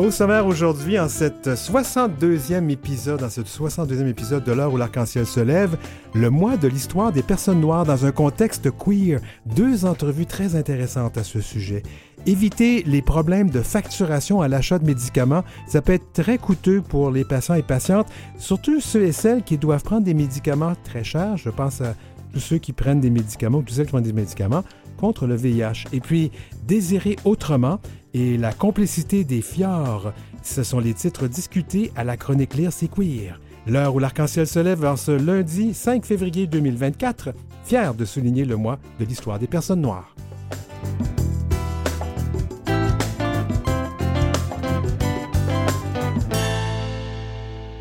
Au sommaire aujourd'hui, en cette 62e épisode, ce 62e épisode de l'heure où l'arc-en-ciel se lève, le mois de l'histoire des personnes noires dans un contexte queer. Deux entrevues très intéressantes à ce sujet. Éviter les problèmes de facturation à l'achat de médicaments, ça peut être très coûteux pour les patients et patientes, surtout ceux et celles qui doivent prendre des médicaments très chers. Je pense à tous ceux qui prennent des médicaments ou tous ceux qui prennent des médicaments contre le VIH. Et puis, désirer autrement, et la complicité des fjords. Ce sont les titres discutés à la chronique Lire C'est Queer. L'heure où l'arc-en-ciel se lève en ce lundi 5 février 2024, fier de souligner le mois de l'histoire des personnes noires.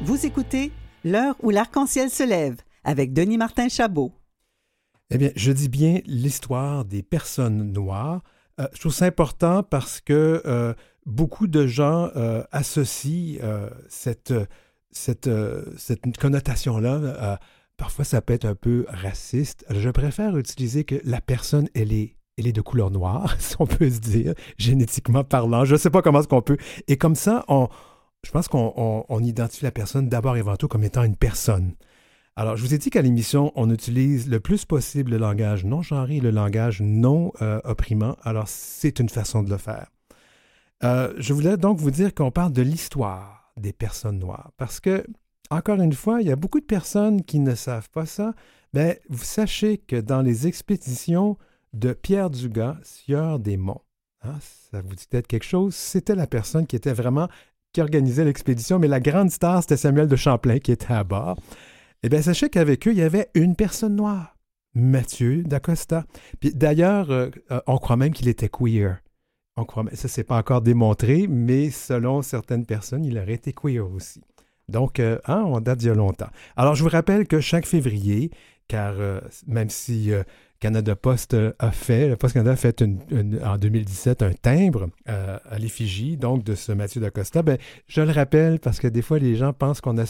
Vous écoutez L'heure où l'arc-en-ciel se lève avec Denis Martin Chabot. Eh bien, je dis bien l'histoire des personnes noires euh, je trouve ça important parce que euh, beaucoup de gens euh, associent cette, cette, cette connotation-là. parfois, ça peut être un peu raciste. Je préfère utiliser que la personne, elle est elle est de couleur noire, si on peut se dire, génétiquement parlant. Je ne sais pas comment est-ce qu'on peut. Et comme ça, on, je pense qu'on on identifie la personne d'abord et avant tout comme étant une personne. Alors, je vous ai dit qu'à l'émission, on utilise le plus possible le langage non genré, le langage non euh, opprimant. Alors, c'est une façon de le faire. Euh, je voulais donc vous dire qu'on parle de l'histoire des personnes noires. Parce que, encore une fois, il y a beaucoup de personnes qui ne savent pas ça. Bien, vous sachez que dans les expéditions de Pierre Dugas, Sieur des Monts, hein, ça vous dit peut-être quelque chose, c'était la personne qui était vraiment qui organisait l'expédition, mais la grande star, c'était Samuel de Champlain qui était à bord. Eh bien, sachez qu'avec eux, il y avait une personne noire, Mathieu d'Acosta. Puis d'ailleurs, euh, euh, on croit même qu'il était queer. On croit, ça, c'est pas encore démontré, mais selon certaines personnes, il aurait été queer aussi. Donc, euh, hein, on date d'il longtemps. Alors, je vous rappelle que chaque février, car même si Canada Post euh, a fait, le Post Canada a fait en 2017 un timbre euh, à l'effigie donc de ce Mathieu d'Acosta. Ben, je le rappelle parce que des fois les gens pensent qu'on a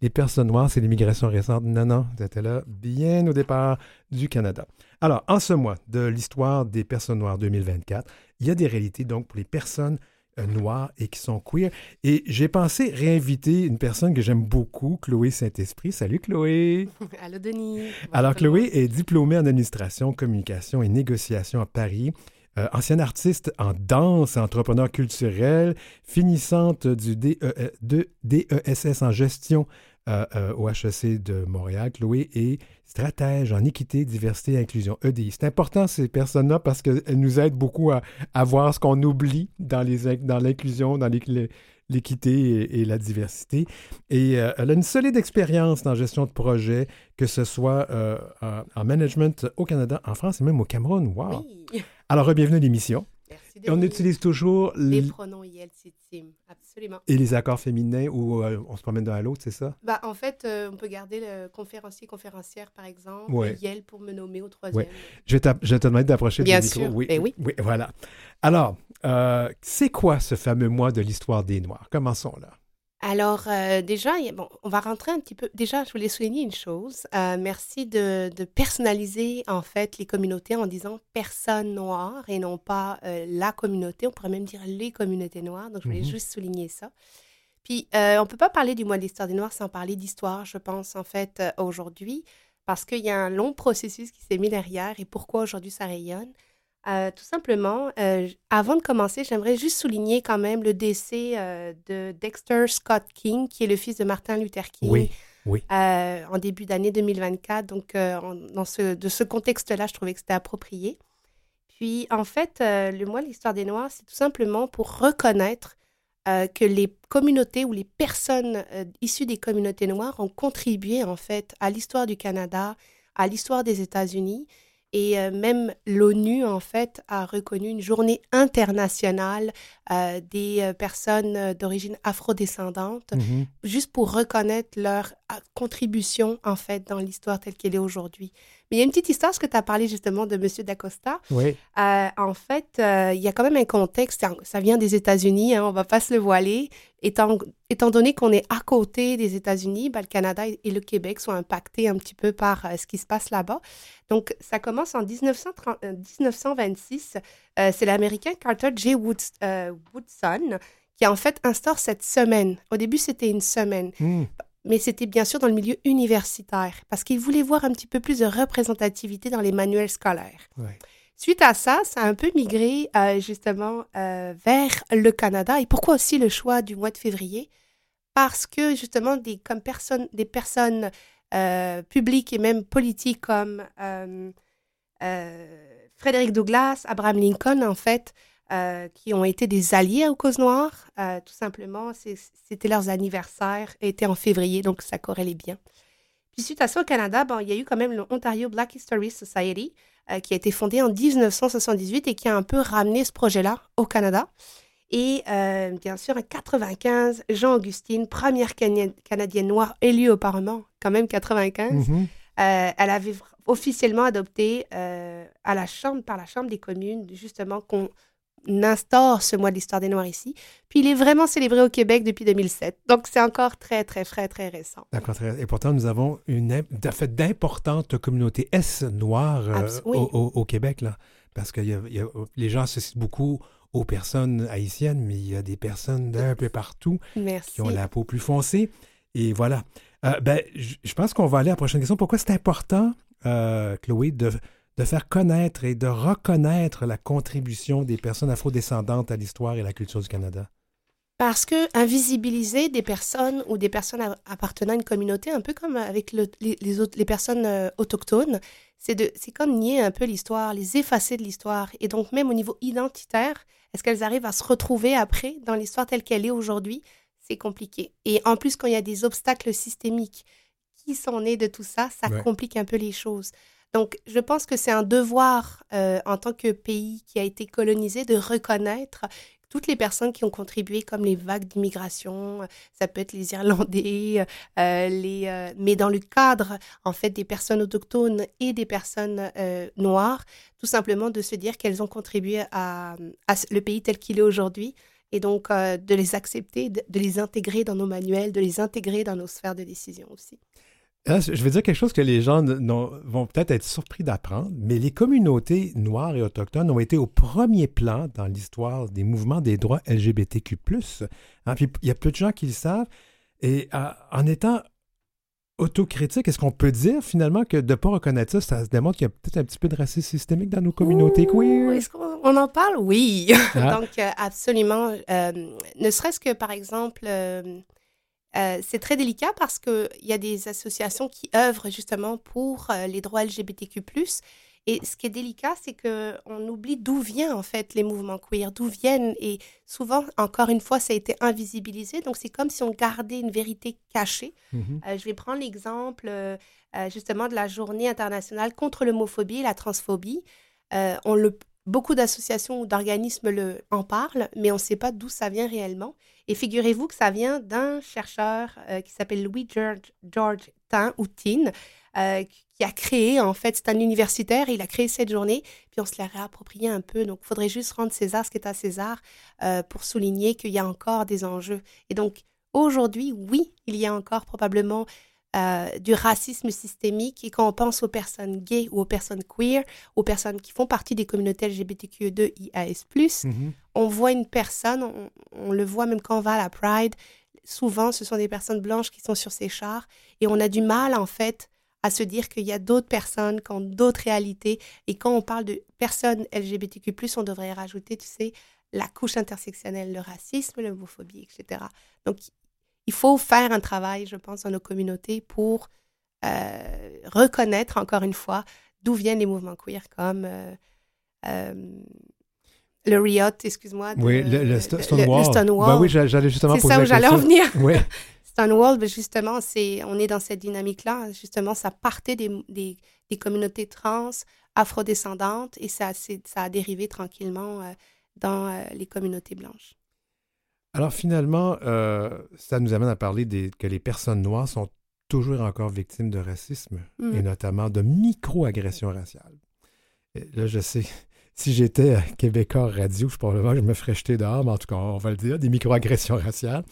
les, personnes noires, c'est l'immigration récente. Non, non, c'était là bien au départ du Canada. Alors, en ce mois de l'histoire des personnes noires 2024, il y a des réalités donc pour les personnes noirs et qui sont queer. Et j'ai pensé réinviter une personne que j'aime beaucoup, Chloé Saint-Esprit. Salut Chloé. Allô Denis. Alors Chloé est diplômée en administration, communication et négociation à Paris. Euh, ancienne artiste en danse entrepreneur culturel, finissante du DESS e en gestion euh, au HEC de Montréal. Chloé est stratège en équité, diversité et inclusion, EDI. C'est important ces personnes-là parce qu'elles nous aident beaucoup à, voir ce qu'on oublie dans l'inclusion, dans l'équité et, la diversité. Et euh, elle a une solide expérience dans la gestion de projets, que ce soit euh, en, management au Canada, en France et même au Cameroun. Wow! Alors, bienvenue à l'émission. Et on utilise toujours les pronoms absolument. Et les accords féminins où euh, on se promène d'un à l'autre, c'est ça? Bah, en fait, euh, on peut garder le conférencier, conférencière, par exemple, ouais. Yel pour me nommer au troisième. Je, vais je te demander d'approcher du micro. Oui, ben oui. oui. Voilà. Alors, euh, c'est quoi ce fameux mois de l'histoire des Noirs? Commençons là. Alors, euh, déjà, bon, on va rentrer un petit peu. Déjà, je voulais souligner une chose. Euh, merci de, personnaliser, en fait, les communautés en disant personne noire et non pas euh, la communauté. On pourrait même dire les communautés noires. Donc, je voulais mhm. juste souligner ça. Puis, on ne peut pas parler du mois de l'histoire des Noirs sans parler d'histoire, je pense, en fait, aujourd'hui, parce qu'il y a un long processus qui s'est mis derrière et pourquoi aujourd'hui ça rayonne. Euh, tout simplement, euh, avant de commencer, j'aimerais juste souligner quand même le décès euh, de Dexter Scott King, qui est le fils de Martin Luther King. Oui, oui. en début d'année 2024. Donc, dans ce, de ce contexte-là, je trouvais que c'était approprié. Puis, en fait, le mois de l'histoire des Noirs, c'est tout simplement pour reconnaître que les communautés ou les personnes issues des communautés noires ont contribué, en fait, à l'histoire du Canada, à l'histoire des États-Unis et euh, même l'ONU, en fait, a reconnu une journée internationale euh, des euh, personnes d'origine afrodescendante, mm juste pour reconnaître leur contribution, en fait, dans l'histoire telle qu'elle est aujourd'hui. Mais il y a une petite histoire, parce que tu as parlé justement de M. Dacosta. Oui. en fait, il y a quand même un contexte, ça vient des États-Unis, hein, on ne va pas se le voiler. Étant, étant donné qu'on est à côté des États-Unis, ben, le Canada et le Québec sont impactés un petit peu par ce qui se passe là-bas. Donc, ça commence en 1926. Euh, c'est l'Américain Carter J. Euh, Woodson qui en fait instaure cette semaine. Au début, c'était une semaine. Hmm. Mais c'était bien sûr dans le milieu universitaire, parce qu'ils voulaient voir un petit peu plus de représentativité dans les manuels scolaires. Ouais. Suite à ça, ça a un peu migré euh, justement euh, vers le Canada. Et pourquoi aussi le choix du mois de février? Parce que justement, des, comme personne, des personnes euh, publiques et même politiques comme Frédéric Douglass, Abraham Lincoln, en fait, euh, qui ont été des alliés aux causes noires, euh, tout simplement, c'était leurs anniversaires, étaient en février, donc ça corrélait bien. Puis suite à ça, au Canada, bon, il y a eu quand même le Ontario Black History Society, euh, qui a été fondé en 1978 et qui a un peu ramené ce projet-là au Canada. Et bien sûr, en 95, Jean-Augustine, première Cana- Canadienne noire élue au Parlement, quand même 95, Mhm. euh, elle avait officiellement adopté à la chambre, par la Chambre des communes, justement, qu'on instaure ce mois de l'histoire des Noirs ici. Puis il est vraiment célébré au Québec depuis 2007. Donc c'est encore très, très frais, très récent. D'accord. Et pourtant, nous avons une fait d'importantes communautés S noires euh, oui. au, au- au Québec, là. Parce que y a- il y a- les gens associent beaucoup aux personnes haïtiennes, mais il y a des personnes d'un peu partout Merci. qui ont la peau plus foncée. Et voilà. Euh, ben, je je pense qu'on va aller à la prochaine question. Pourquoi c'est important, euh, Chloé, de, de faire connaître et de reconnaître la contribution des personnes afrodescendantes à l'histoire et la culture du Canada? Parce que invisibiliser des personnes ou des personnes a- appartenant à une communauté, un peu comme avec le- les, les autres, les personnes euh, autochtones, c'est de, c'est comme nier un peu l'histoire, les effacer de l'histoire. Et donc même au niveau identitaire, est-ce qu'elles arrivent à se retrouver après dans l'histoire telle qu'elle est aujourd'hui? C'est compliqué. Et en plus, quand il y a des obstacles systémiques qui sont nés de tout ça, ça Ouais. complique un peu les choses. Donc, je pense que c'est un devoir euh, en tant que pays qui a été colonisé de reconnaître toutes les personnes qui ont contribué, comme les vagues d'immigration, ça peut être les Irlandais, euh, les, euh, mais dans le cadre en fait des personnes autochtones et des personnes noires, tout simplement de se dire qu'elles ont contribué à, le pays tel qu'il est aujourd'hui et donc de les accepter, de les intégrer dans nos manuels, de les intégrer dans nos sphères de décision aussi. Là, je vais dire quelque chose que les gens vont peut-être être surpris d'apprendre, mais les communautés noires et autochtones ont été au premier plan dans l'histoire des mouvements des droits LGBTQ+. Hein, puis il y a peu de gens qui le savent. Et euh, en étant autocritique, est-ce qu'on peut dire finalement que de ne pas reconnaître ça, ça se démontre qu'il y a peut-être un petit peu de racisme systémique dans nos communautés queer? Est-ce qu'on on en parle? Oui. Ah. Donc, euh, absolument. euh, ne serait-ce que, par exemple, euh, euh, c'est très délicat parce qu'il y a des associations qui œuvrent justement pour euh, les droits LGBTQ+. Et ce qui est délicat, c'est qu'on oublie d'où viennent en fait les mouvements queer, d'où viennent. Et souvent, encore une fois, ça a été invisibilisé. Donc, c'est comme si on gardait une vérité cachée. Mhm. Euh, je vais prendre l'exemple justement de la journée internationale contre l'homophobie et la transphobie. On le, beaucoup d'associations ou d'organismes en parlent, mais on ne sait pas d'où ça vient réellement. Et figurez-vous que ça vient d'un chercheur euh, qui s'appelle Louis George, George Tin, ou euh, qui a créé, en fait, c'est un universitaire, il a créé cette journée, puis on se l'a réapproprié un peu. Donc, il faudrait juste rendre César ce qui est à César euh, pour souligner qu'il y a encore des enjeux. Et donc, aujourd'hui, oui, il y a encore probablement euh, du racisme systémique. Et quand on pense aux personnes gays ou aux personnes queer, aux personnes qui font partie des communautés LGBTQ2 IAS+, Mhm. on voit une personne, on, on le voit même quand on va à la Pride, souvent ce sont des personnes blanches qui sont sur ces chars et on a du mal en fait à se dire qu'il y a d'autres personnes qui ont d'autres réalités et quand on parle de personnes LGBTQ+, on devrait rajouter, tu sais, la couche intersectionnelle, le racisme, l'homophobie, etc. Donc, il faut faire un travail, je pense, dans nos communautés pour euh, reconnaître, encore une fois, d'où viennent les mouvements queer comme euh, euh, le Riot, excuse-moi. Oui, le, le Sto- le- Stonewall. le Stonewall. Ben oui, j'a- j'allais justement C'est ça où la j'allais en venir. Oui. Stonewall, ben justement, c'est, on est dans cette dynamique-là. Justement, ça partait des, des, des communautés trans, afrodescendantes, et ça, a dérivé tranquillement dans les communautés blanches. Alors finalement, euh, ça nous amène à parler des, que les personnes noires sont toujours encore victimes de racisme et notamment de micro-agressions raciales. Et là, je sais, si j'étais à Québécois Radio, je probablement je me ferais jeter dehors, mais en tout cas, on va le dire, des micro-agressions raciales.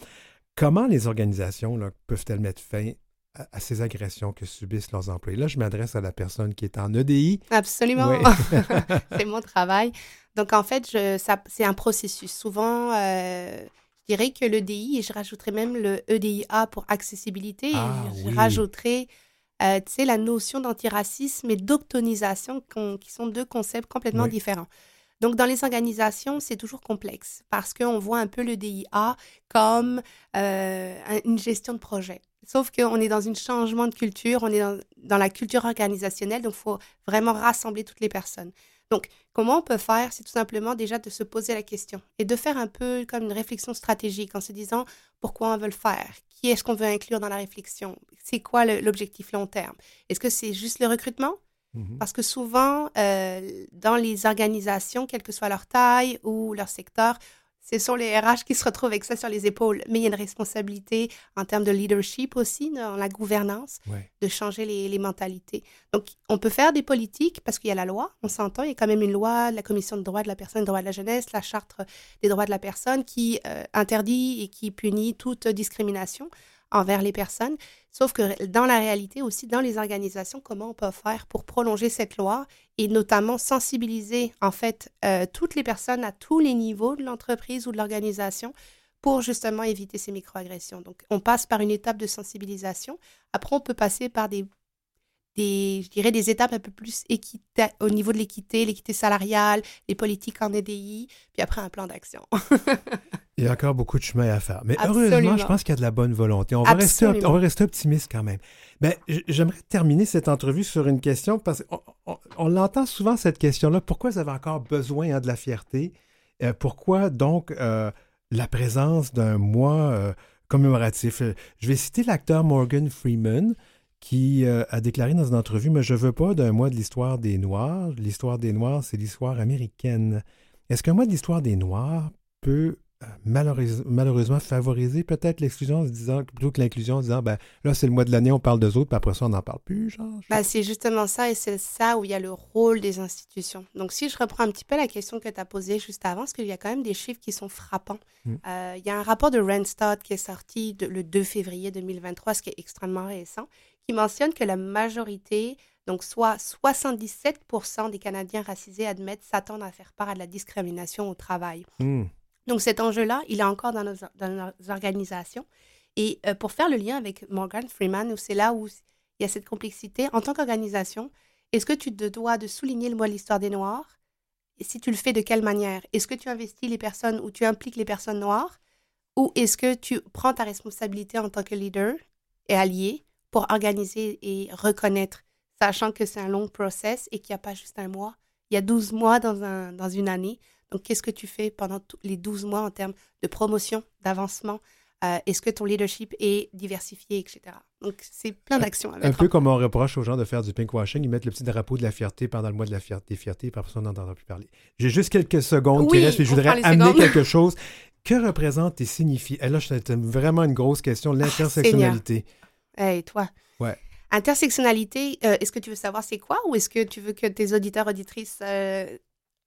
Comment les organisations là, peuvent-elles mettre fin à, à ces agressions que subissent leurs employés? Là, je m'adresse à la personne qui est en EDI. Absolument. Oui. c'est mon travail. Donc, en fait, je, ça, c'est un processus. Souvent, euh, Je dirais que l'EDI, et je rajouterais même le EDIA pour accessibilité, Ah, et je oui. rajouterais, euh, la notion d'antiracisme et d'octonisation, qu'on- qui sont deux concepts complètement Oui. différents. Donc, dans les organisations, c'est toujours complexe parce qu'on voit un peu le DIA comme euh, un- une gestion de projet. Sauf qu'on est dans un changement de culture, on est dans, dans la culture organisationnelle, donc il faut vraiment rassembler toutes les personnes. Donc, comment on peut faire, c'est tout simplement déjà de se poser la question et de faire un peu comme une réflexion stratégique en se disant pourquoi on veut le faire, qui est-ce qu'on veut inclure dans la réflexion, c'est quoi l'objectif long terme. Est-ce que c'est juste le recrutement? Mhm. Parce que souvent, euh, dans les organisations, quelle que soit leur taille ou leur secteur, ce sont les RH qui se retrouvent avec ça sur les épaules. Mais il y a une responsabilité en termes de leadership aussi, dans la gouvernance, Ouais. de changer les, les mentalités. Donc, on peut faire des politiques parce qu'il y a la loi, on s'entend, il y a quand même une loi, la Commission de droits de la personne, des droits de la jeunesse, la Charte des droits de la personne qui euh, interdit et qui punit toute discrimination envers les personnes. Sauf que dans la réalité aussi, dans les organisations, comment on peut faire pour prolonger cette loi et notamment sensibiliser en fait euh, toutes les personnes à tous les niveaux de l'entreprise ou de l'organisation pour justement éviter ces microagressions. Donc, on passe par une étape de sensibilisation. Après, on peut passer par des, des je dirais, des étapes un peu plus équita- au niveau de l'équité, l'équité salariale, les politiques en EDI, puis après un plan d'action. Il y a encore beaucoup de chemin à faire. Mais Absolument. heureusement, je pense qu'il y a de la bonne volonté. On va, rester, on va rester optimiste quand même. J- j'aimerais terminer cette entrevue sur une question parce qu'on on, on l'entend souvent, cette question-là. Pourquoi vous avez encore besoin hein, de la fierté? Euh, pourquoi donc euh, la présence d'un mois euh, commémoratif? Je vais citer l'acteur Morgan Freeman qui euh, a déclaré dans une entrevue, mais je veux pas d'un mois de l'histoire des Noirs. L'histoire des Noirs, c'est l'histoire américaine. Est-ce qu'un mois de l'histoire des Noirs peut euh, malheureuse- malheureusement favoriser peut-être l'exclusion en se disant, plutôt que l'inclusion en disant, ben là, c'est le mois de l'année, on parle d'eux autres, puis après ça, on n'en parle plus, genre? je- Bah, c'est justement ça, et c'est ça où il y a le rôle des institutions. Donc, si je reprends un petit peu la question que tu as posée juste avant, parce qu'il y a quand même des chiffres qui sont frappants. Mm. Euh, il y a un rapport de Randstad qui est sorti de- le 2 février 2023, ce qui est extrêmement récent, qui mentionne que la majorité, donc soit 77% des Canadiens racisés admettent s'attendre à faire part à de la discrimination au travail. Hmm. Donc cet enjeu-là, il est encore dans nos, dans nos organisations. Et euh, pour faire le lien avec Morgan Freeman, où c'est là où il y a cette complexité, en tant qu'organisation, est-ce que tu te dois de souligner le de l'histoire des Noirs Et si tu le fais, de quelle manière? Est-ce que tu investis les personnes ou tu impliques les personnes noires? Ou est-ce que tu prends ta responsabilité en tant que leader et allié pour organiser et reconnaître, sachant que c'est un long process et qu'il n'y a pas juste un mois, il y a 12 mois dans, un, dans une année. Donc, qu'est-ce que tu fais pendant les 12 mois en termes de promotion, d'avancement Euh, Est-ce que ton leadership est diversifié, etc. Donc, c'est plein d'actions Un peu comme on reproche aux gens de faire du pinkwashing, ils mettent le petit drapeau de la fierté pendant le mois de la fierté, des fiertés, puis après ça, on n'entendra plus parler. J'ai juste quelques secondes qui Oui, restent, et je voudrais amener secondes. quelque chose. Que représente et signifie, et là, c'est vraiment une grosse question, l'intersectionnalité. Hey, toi. Ouais. Intersectionnalité, euh, est-ce que tu veux savoir c'est quoi ou est-ce que tu veux que tes auditeurs, auditrices euh,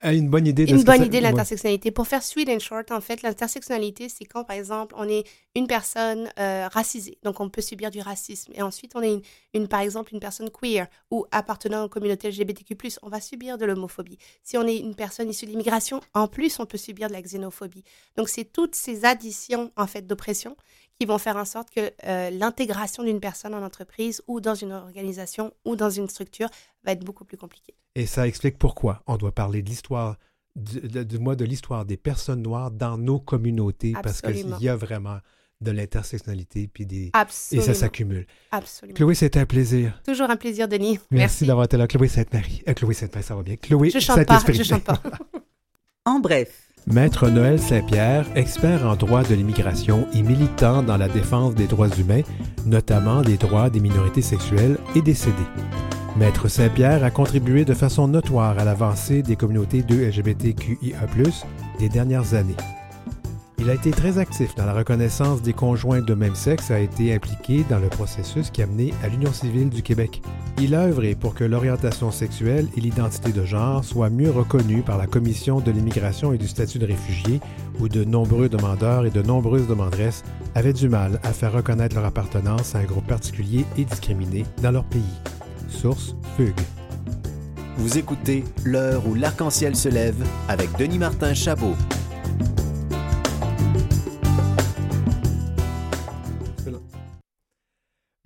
Ah, une bonne idée de Une ce bonne idée de ouais. l'intersectionnalité? Pour faire sweet and short, en fait, l'intersectionnalité, c'est quand, par exemple, on est une personne euh, racisée, donc on peut subir du racisme. Et ensuite, on est, une, une, par exemple, une personne queer ou appartenant aux communautés LGBTQ+, on va subir de l'homophobie. Si on est une personne issue de l'immigration, en plus, on peut subir de la xénophobie. Donc, c'est toutes ces additions, en fait, d'oppression qui vont faire en sorte que euh, l'intégration d'une personne en entreprise ou dans une organisation ou dans une structure va être beaucoup plus compliquée. Et ça explique pourquoi on doit parler de l'histoire, du, de- mois de l'histoire des personnes noires dans nos communautés, parce Absolument. qu'il y a vraiment de l'intersectionnalité, puis des... Et ça s'accumule. Absolument. Chloé, c'était un plaisir. Toujours un plaisir, Denis. Merci, d'avoir été là. Chloé Sainte-Marie. Euh, Chloé Sainte-Marie, ça va bien. Chloé Je chante pas, je chante pas. En bref, Maître Noël Saint-Pierre, expert en droit de l'immigration et militant dans la défense des droits humains, notamment des droits des minorités sexuelles, est décédé. Maître Saint-Pierre a contribué de façon notoire à l'avancée des communautés de LGBTQIA+, des dernières années. Il a été très actif dans la reconnaissance des conjoints de même sexe et a été impliqué dans le processus qui a mené à l'Union civile du Québec. Il a œuvré pour que l'orientation sexuelle et l'identité de genre soient mieux reconnues par la Commission de l'immigration et du statut de réfugié, où de nombreux demandeurs et de nombreuses demanderesses avaient du mal à faire reconnaître leur appartenance à un groupe particulier et discriminé dans leur pays. Source Fugue. Vous écoutez L'heure où l'arc-en-ciel se lève avec Denis Martin Chabot.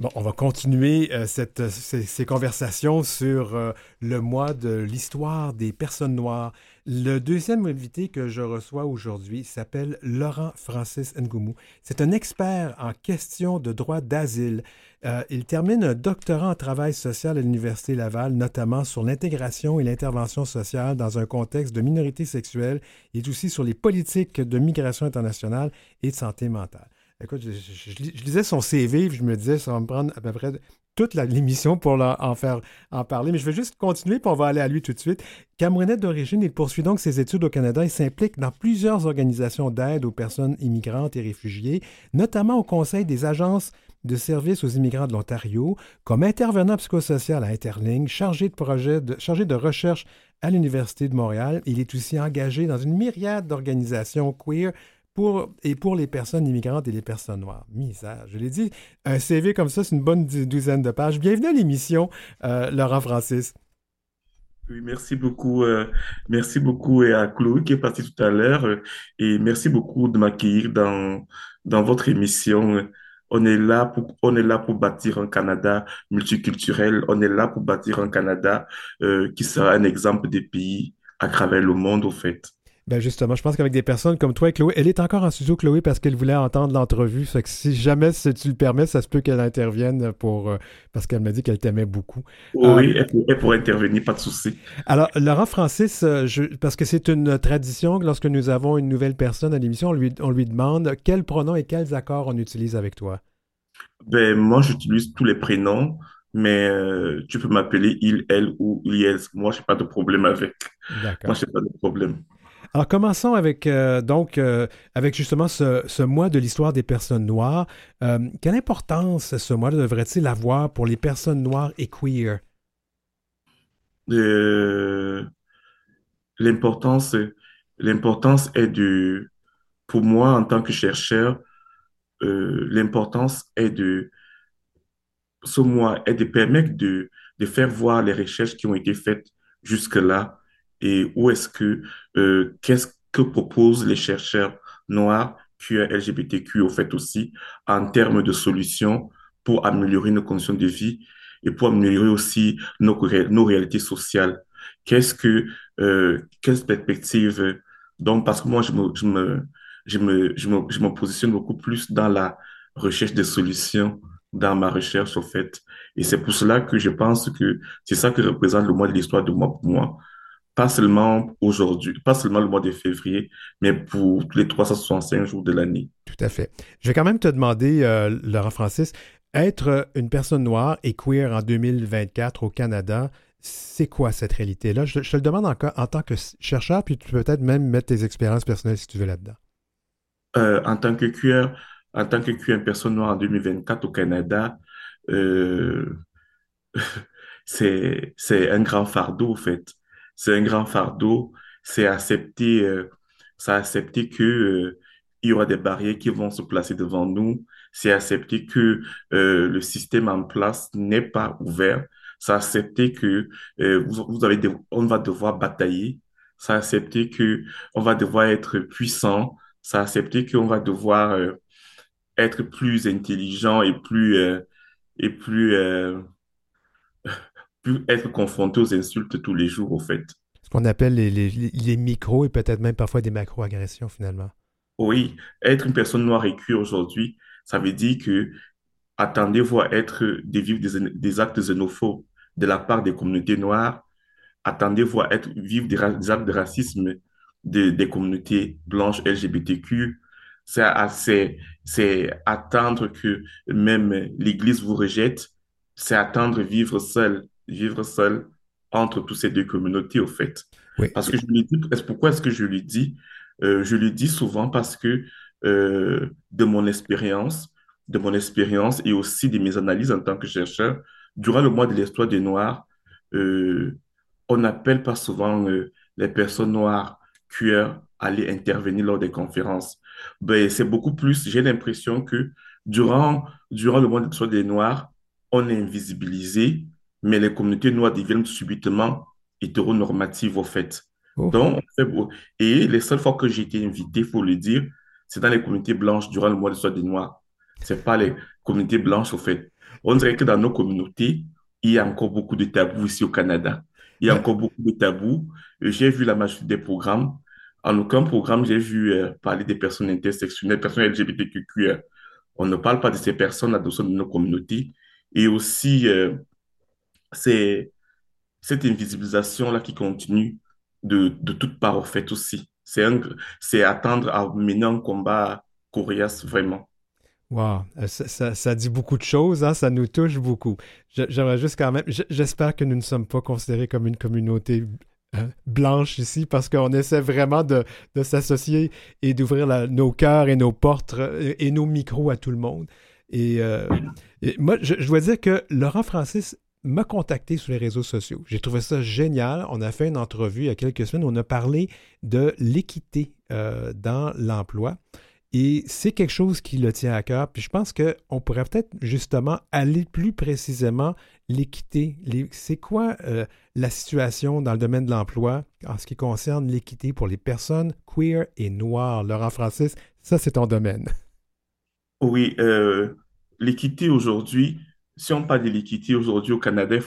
Bon, on va continuer euh, cette, ces, conversations sur euh, le mois de l'histoire des personnes noires. Le deuxième invité que je reçois aujourd'hui s'appelle Laurent Francis Ngoumou. C'est un expert en questions de droit d'asile. Euh, il termine un doctorat en travail social à l'Université Laval, notamment sur l'intégration et l'intervention sociale dans un contexte de minorité sexuelle et aussi sur les politiques de migration internationale et de santé mentale. Écoute, je, lisais son CV, je me disais, ça va me prendre à peu près toute l'émission pour en faire en parler, mais je vais juste continuer, puis on va aller à lui tout de suite. Camerounais d'origine, il poursuit donc ses études au Canada et s'implique dans plusieurs organisations d'aide aux personnes immigrantes et réfugiées, notamment au Conseil des agences de services aux immigrants de l'Ontario, comme intervenant psychosocial à Interling, chargé de projet chargé de recherche à l'Université de Montréal. Il est aussi engagé dans une myriade d'organisations queer et pour les personnes immigrantes et les personnes noires. Misère, je l'ai dit, un CV comme ça, c'est une bonne douzaine de pages. Bienvenue à l'émission, euh, Laurent Francis. Oui, merci beaucoup. Euh, merci beaucoup à Chloé qui est partie tout à l'heure euh, et merci beaucoup de m'accueillir dans, dans votre émission. On est là pour, on est là pour bâtir un Canada multiculturel. On est là pour bâtir un Canada euh, qui sera un exemple des pays à travers le monde, au fait. Ben justement, je pense qu'avec des personnes comme toi et Chloé, elle est encore en studio, Chloé, parce qu'elle voulait entendre l'entrevue. que si jamais si tu le permets, ça se peut qu'elle intervienne pour euh, parce qu'elle m'a dit qu'elle t'aimait beaucoup. Oui, euh, elle, pourrait intervenir, pas de souci. Alors, Laurent Francis, euh, je, parce que c'est une tradition que lorsque nous avons une nouvelle personne à l'émission, on lui, on lui demande quels pronoms et quels accords on utilise avec toi. Ben, moi, j'utilise tous les prénoms mais tu peux m'appeler il, elle ou il, Moi, je n'ai pas de problème avec. Moi, je n'ai pas de problème. Alors commençons avec euh, donc euh, avec justement ce, mois de l'histoire des personnes noires. Euh, quelle importance ce mois devrait-il avoir pour les personnes noires et queer? l'importance, l'importance est de, pour moi en tant que chercheur, l'importance est de ce mois est de permettre de, de faire voir les recherches qui ont été faites jusque-là et où est-ce que, euh, qu'est-ce que proposent les chercheurs noirs, QA, LGBTQ au fait aussi, en termes de solutions pour améliorer nos conditions de vie et pour améliorer aussi nos, nos réalités sociales? Qu'est-ce que, euh, quelle perspective, donc, parce que moi, je me, je me, je me, je me, je me positionne beaucoup plus dans la recherche des solutions dans ma recherche, au fait. Et c'est pour cela que je pense que c'est ça que représente le mois de l'histoire de moi pour moi pas seulement aujourd'hui, pas seulement le mois de février, mais pour les 365 jours de l'année. Tout à fait. Je vais quand même te demander, euh, Laurent Francis, être une personne noire et queer en 2024 au Canada, c'est quoi cette réalité-là? Je, te le demande encore en tant que chercheur, puis tu peux peut-être même mettre tes expériences personnelles si tu veux là-dedans. Euh, en tant que queer, en tant que queer, personne noire en 2024 au Canada, euh, c'est un grand fardeau, en fait c'est un grand fardeau. C'est accepter, euh, c'est accepter euh, y aura des barrières qui vont se placer devant nous. C'est accepter que euh, le système en place n'est pas ouvert. C'est accepter que vous, vous, avez on va devoir batailler. C'est accepter que on va devoir être puissant. C'est accepter qu'on va devoir être plus intelligent et plus et plus plus être confronté aux insultes tous les jours, au fait. Ce qu'on appelle les, les, les micros et peut-être même parfois des macro-agressions, finalement. Oui, être une personne noire et cuire aujourd'hui, ça veut dire que attendez-vous à être des, vivre des, des, actes xénophobes de la part des communautés noires, attendez-vous à être, vivre des, des actes de racisme de, des communautés blanches LGBTQ. C'est attendre que même l'Église vous rejette, c'est attendre vivre seul vivre seul entre toutes ces deux communautés, au fait. Parce que je lui dis, pourquoi est-ce que je lui dis euh, Je lui dis souvent parce que euh, de mon expérience, de mon expérience et aussi de mes analyses en tant que chercheur, durant le mois de l'histoire des Noirs, euh, on n'appelle pas souvent les personnes noires à aller intervenir lors des conférences. Ben, c'est beaucoup plus, j'ai l'impression que durant, durant le mois de l'histoire des Noirs, on est invisibilisé mais les communautés noires deviennent subitement hétéronormatives, au fait. Donc, et les seules fois que j'ai été invité, il faut le dire, c'est dans les communautés blanches durant le mois de soie des Noirs. C'est pas les communautés blanches, au fait. On dirait que dans nos communautés, il y a encore beaucoup de tabous ici au Canada. Il y a encore beaucoup de tabous. J'ai vu la majorité des programmes. En aucun programme, j'ai vu euh, parler des personnes intersectionnelles, personnes LGBTQI. On ne parle pas de ces personnes à de nos communautés. Et aussi, euh, c'est cette invisibilisation-là qui continue de, de toutes parts, en fait, aussi. C'est c'est attendre à mener un combat coriace, vraiment. Wow, euh, ça, ça, dit beaucoup de choses, hein? ça nous touche beaucoup. J'aimerais juste quand même, j'espère que nous ne sommes pas considérés comme une communauté euh, blanche ici parce qu'on essaie vraiment de, de s'associer et d'ouvrir nos cœurs et nos portes euh, et nos micros à tout le monde. Et, moi, je, je, dois dire que Laurent Francis m'a contacté sur les réseaux sociaux. J'ai trouvé ça génial. On a fait une entrevue il y a quelques semaines. Où on a parlé de l'équité dans l'emploi. Et c'est quelque chose qui le tient à cœur. Puis je pense qu'on pourrait peut-être justement aller plus précisément l'équité. C'est quoi euh, la situation dans le domaine de l'emploi en ce qui concerne l'équité pour les personnes queer et noires? Laurent Francis, ça c'est ton domaine. Oui, euh, l'équité aujourd'hui, si on parle de l'équité aujourd'hui au Canada, il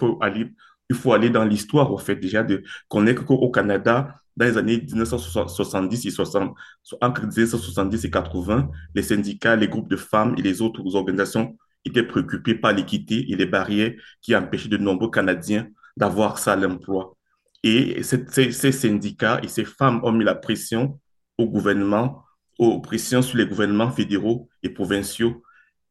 faut aller, dans l'histoire, au fait, déjà, de connaître qu'au Canada, dans les années 1970 et 60, entre 1970 et 80, les syndicats, les groupes de femmes et les autres organisations étaient préoccupés par l'équité et les barrières qui empêchaient de nombreux Canadiens d'avoir ça à l'emploi. Et ces, ces, syndicats et ces femmes ont mis la pression au gouvernement, aux pressions sur les gouvernements fédéraux et provinciaux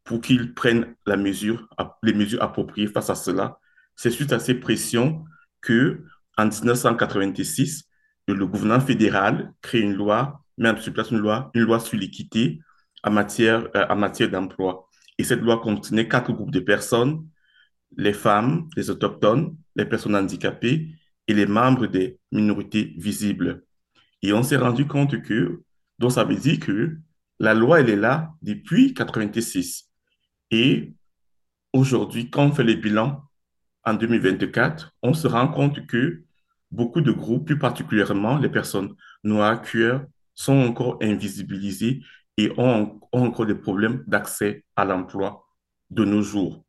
pour qu'ils prennent la mesure, les mesures appropriées face à cela. C'est suite à ces pressions que, en 1986, le gouvernement fédéral crée une loi, met en place une loi, une loi sur l'équité en matière, euh, matière d'emploi. Et cette loi contenait quatre groupes de personnes, les femmes, les autochtones, les personnes handicapées et les membres des minorités visibles. Et on s'est rendu compte que, donc ça veut dire que la loi, elle est là depuis 86. Et aujourd'hui, quand on fait les bilans en 2024, on se rend compte que beaucoup de groupes, plus particulièrement les personnes noires, queer, sont encore invisibilisées et ont, encore des problèmes d'accès à l'emploi de nos jours.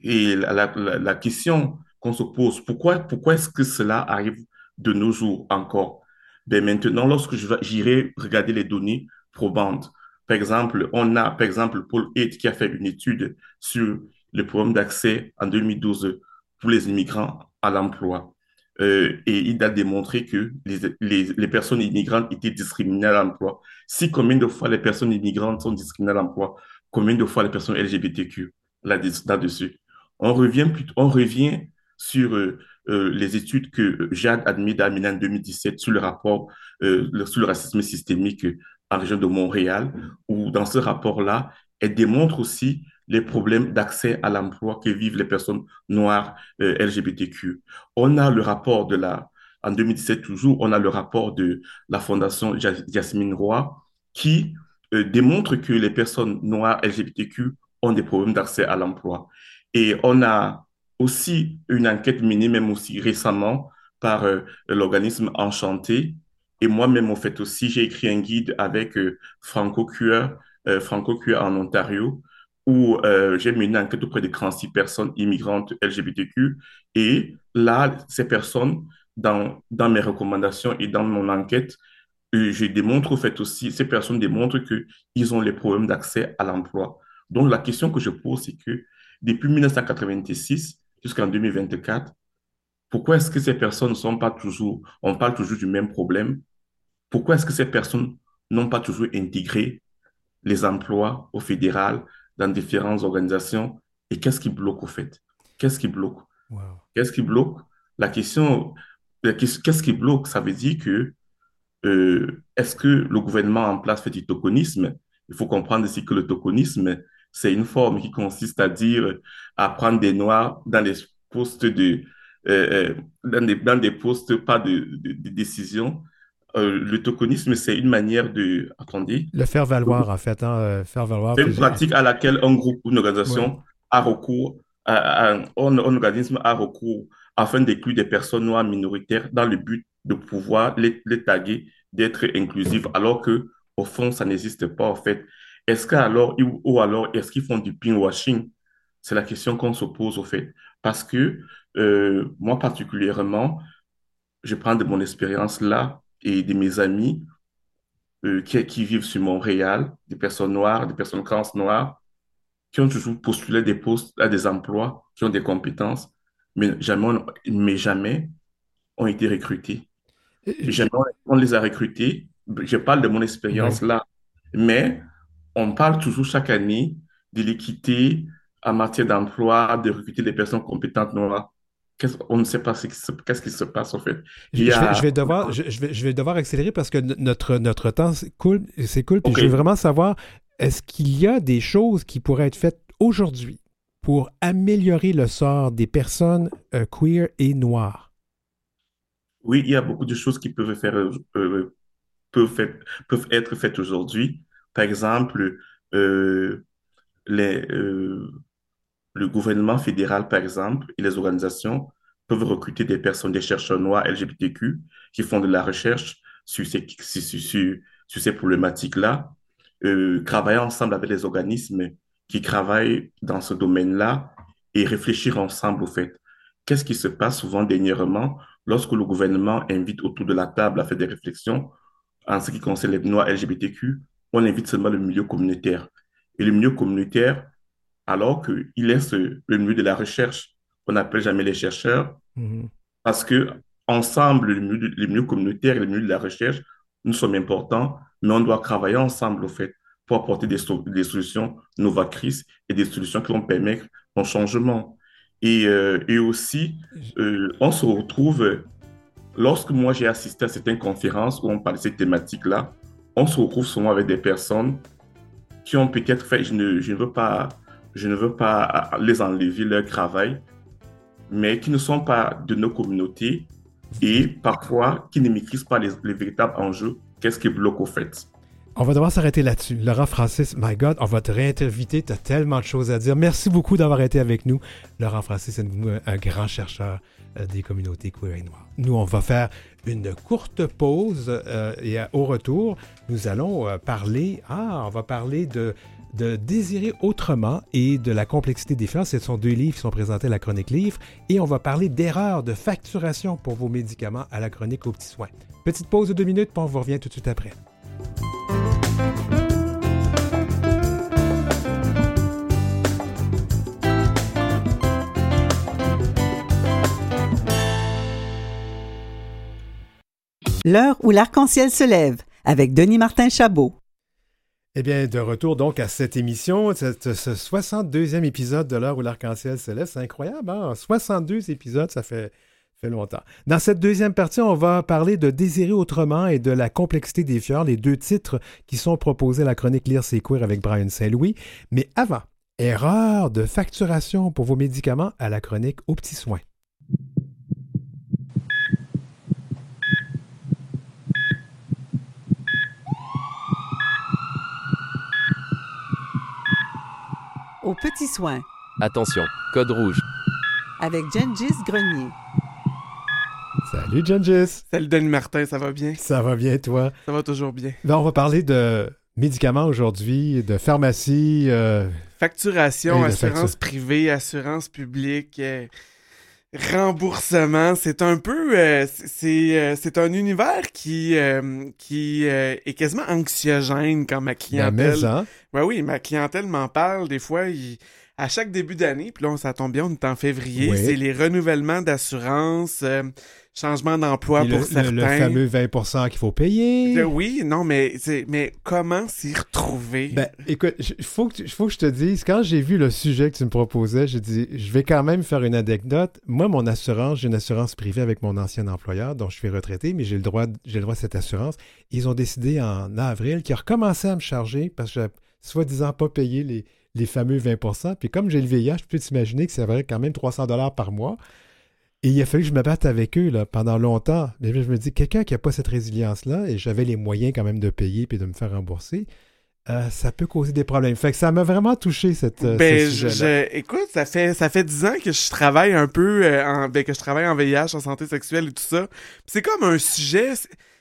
Et la, question qu'on se pose, pourquoi, pourquoi est-ce que cela arrive de nos jours encore? Ben Maintenant, lorsque j'irai regarder les données probantes, par exemple, on a, par exemple, Paul Haidt qui a fait une étude sur le problème d'accès en 2012 pour les immigrants à l'emploi. Euh, et il a démontré que les, personnes immigrantes étaient discriminées à l'emploi. Si combien de fois les personnes immigrantes sont discriminées à l'emploi, combien de fois les personnes LGBTQ là-dessus On revient on revient sur euh, euh, les études que Jade Admid a en 2017 sur le rapport sur le racisme systémique en région de Montréal, où dans ce rapport-là, elle démontre aussi les problèmes d'accès à l'emploi que vivent les personnes noires euh, LGBTQ. On a le rapport de la, en 2017 toujours, on a le rapport de la Fondation Jasmine Roy qui euh, démontre que les personnes noires LGBTQ ont des problèmes d'accès à l'emploi. Et on a aussi une enquête menée même aussi récemment par euh, l'organisme Enchanté. Et moi-même, en fait, aussi, j'ai écrit un guide avec Franco Cure, Franco Cure en Ontario, où euh, j'ai mené une enquête auprès de 36 personnes immigrantes LGBTQ. Et là, ces personnes, dans, dans mes recommandations et dans mon enquête, euh, je démontre au fait aussi, ces personnes démontrent qu'ils ont les problèmes d'accès à l'emploi. Donc la question que je pose, c'est que depuis 1986 jusqu'en 2024, pourquoi est-ce que ces personnes ne sont pas toujours, on parle toujours du même problème, pourquoi est-ce que ces personnes n'ont pas toujours intégré les emplois au fédéral, dans différentes organisations? Et qu'est-ce qui bloque au fait? Qu'est-ce qui bloque? Qu'est-ce qui bloque? La question, qu'est-ce qui bloque? Ça veut dire que euh, est-ce que le gouvernement en place fait du tokenisme? Il faut comprendre ici que le tokenisme, c'est une forme qui consiste à dire à prendre des noirs dans les postes de euh, euh, dans, des, dans, des, postes pas de, de, de décision euh, le tokenisme, c'est une manière de. Attendez. Le faire valoir, en fait. Hein, euh, faire valoir. C'est une pratique à laquelle un groupe ou une organisation a recours, à, un, organisme a recours afin d'inclure des personnes noires minoritaires dans le but de pouvoir les, les taguer, d'être inclusives, alors que au fond, ça n'existe pas, en fait. Est-ce qu'alors, ou alors, est-ce qu'ils font du pinkwashing C'est la question qu'on se pose au fait. Parce que euh, moi particulièrement, je prends de mon expérience là et de mes amis euh, qui, qui vivent sur Montréal, des personnes noires, des personnes trans noires, qui ont toujours postulé des postes à des emplois, qui ont des compétences, mais jamais, mais jamais ont été recrutés. Jamais on les a recrutés. Je parle de mon expérience là, mais on parle toujours chaque année de l'équité en matière d'emploi, de recruter des personnes compétentes noires. On ne sait pas ce qui se, qu'est-ce qui se passe en fait. Je, Il y je vais, a, je vais devoir, je, je vais, je vais devoir accélérer parce que notre, notre temps cool, c'est cool. Puis je veux vraiment savoir, est-ce qu'il y a des choses qui pourraient être faites aujourd'hui pour améliorer le sort des personnes euh, queer et noires? oui, il y a beaucoup de choses qui peuvent faire, euh, peuvent être, peuvent être faites aujourd'hui. Par exemple, euh, les, le gouvernement fédéral, par exemple, et les organisations peuvent recruter des personnes, des chercheurs noirs LGBTQ qui font de la recherche sur ces, problématiques-là, euh, travailler ensemble avec les organismes qui travaillent dans ce domaine-là et réfléchir ensemble au fait. Qu'est-ce qui se passe souvent dernièrement lorsque le gouvernement invite autour de la table à faire des réflexions en ce qui concerne les noirs LGBTQ, on invite seulement le milieu communautaire. Et le milieu communautaire, alors qu'il laisse le milieu de la recherche. On n'appelle jamais les chercheurs Mhm. parce que ensemble, le milieu, le milieu communautaire et le milieu de la recherche, nous sommes importants, mais on doit travailler ensemble, au fait, pour apporter des, so- des solutions novatrices et des solutions qui vont permettre un changement. Et, euh, et aussi, euh, on se retrouve, lorsque moi j'ai assisté à certaines conférences où on parle de ces thématiques-là, on se retrouve souvent avec des personnes qui ont peut-être fait, je ne, je ne veux pas, je ne veux pas les enlever leur travail, mais qui ne sont pas de nos communautés et parfois qui ne maîtrisent pas les, les véritables enjeux. Qu'est-ce qui bloque au fait? On va devoir s'arrêter là-dessus. Laurent Francis, my God, on va te réinviter. Tu as tellement de choses à dire. Merci beaucoup d'avoir été avec nous. Laurent Francis est un, un grand chercheur euh, des communautés queer et noires. Nous, on va faire une courte pause euh, et au retour, nous allons euh, parler. Ah, on va parler de, de Désirer autrement et de la complexité des finances. Ce sont deux livres qui sont présentés à la chronique livre. Et on va parler d'erreurs de facturation pour vos médicaments à la chronique aux petits soins. Petite pause de deux minutes, puis on vous revient tout de suite après. L'heure où l'arc-en-ciel se lève avec Denis Martin Chabot. Eh bien, de retour donc à cette émission, ce 62e épisode de l'heure où l'arc-en-ciel se. C'est incroyable, hein? 62 épisodes, ça fait, fait longtemps. Dans cette deuxième partie, on va parler de Désirer autrement et de la complexité des fieurs, les deux titres qui sont proposés à la chronique Lire c'est queer avec Brian Saint-Louis. Mais avant, erreur de facturation pour vos médicaments à la chronique aux petits soins. Aux petits soins Attention, code rouge. avec Gengis Grenier. Salut, Gengis! Salut Denis Martin, ça va bien? Ça va bien, toi? Ça va toujours bien. Là, on va parler de médicaments aujourd'hui, de pharmacie. euh, Facturation, assurance facture. privée, assurance publique, euh, remboursement, c'est un peu, euh, c'est euh, c'est un univers qui euh, qui euh, est quasiment anxiogène quand ma la clientèle. maison. Ouais, oui, ma clientèle m'en parle des fois. il- à chaque début d'année, puis là, on- ça tombe bien, on est en février, Oui. c'est les renouvellements d'assurance, euh, changement d'emploi pour le, certains. le- fameux 20% qu'il faut payer. Oui, non, mais comment s'y retrouver? Ben, écoute, il faut, que tu- faut que je te dise, quand j'ai vu le sujet que tu me proposais, j'ai dit, je vais quand même faire une anecdote. Moi, mon assurance, j'ai une assurance privée avec mon ancien employeur, dont je suis retraité, mais j'ai le droit, j'ai le droit à cette assurance. Ils ont décidé en avril qu'ils recommençaient à me charger parce que j'avais soi-disant pas payé les, les fameux 20% Puis comme j'ai le VIH, je peux t'imaginer que ça valait quand même 300 dollars par mois. Et il a fallu que je me batte avec eux là, pendant longtemps. Mais je me dis, quelqu'un qui n'a pas cette résilience-là, et j'avais les moyens quand même de payer puis de me faire rembourser, euh, ça peut causer des problèmes. Fait que ça m'a vraiment touché cette, euh, Ben, ce je- écoute, ça fait ça fait dix ans que je travaille un peu, euh, en, ben, que je travaille en VIH, en santé sexuelle et tout ça. C'est comme un sujet,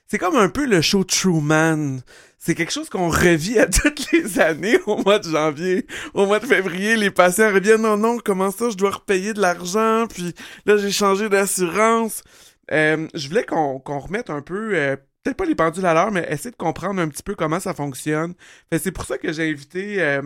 c'est- comme un peu le show Truman. C'est quelque chose qu'on revit à toutes les années au mois de janvier. Au mois de février, les patients reviennent, non, non, comment ça, je dois repayer de l'argent, puis là, j'ai changé d'assurance. Euh, je voulais qu'on qu'on remette un peu, euh, peut-être pas les pendules à l'heure, mais essayer de comprendre un petit peu comment ça fonctionne. C'est pour ça que j'ai invité euh,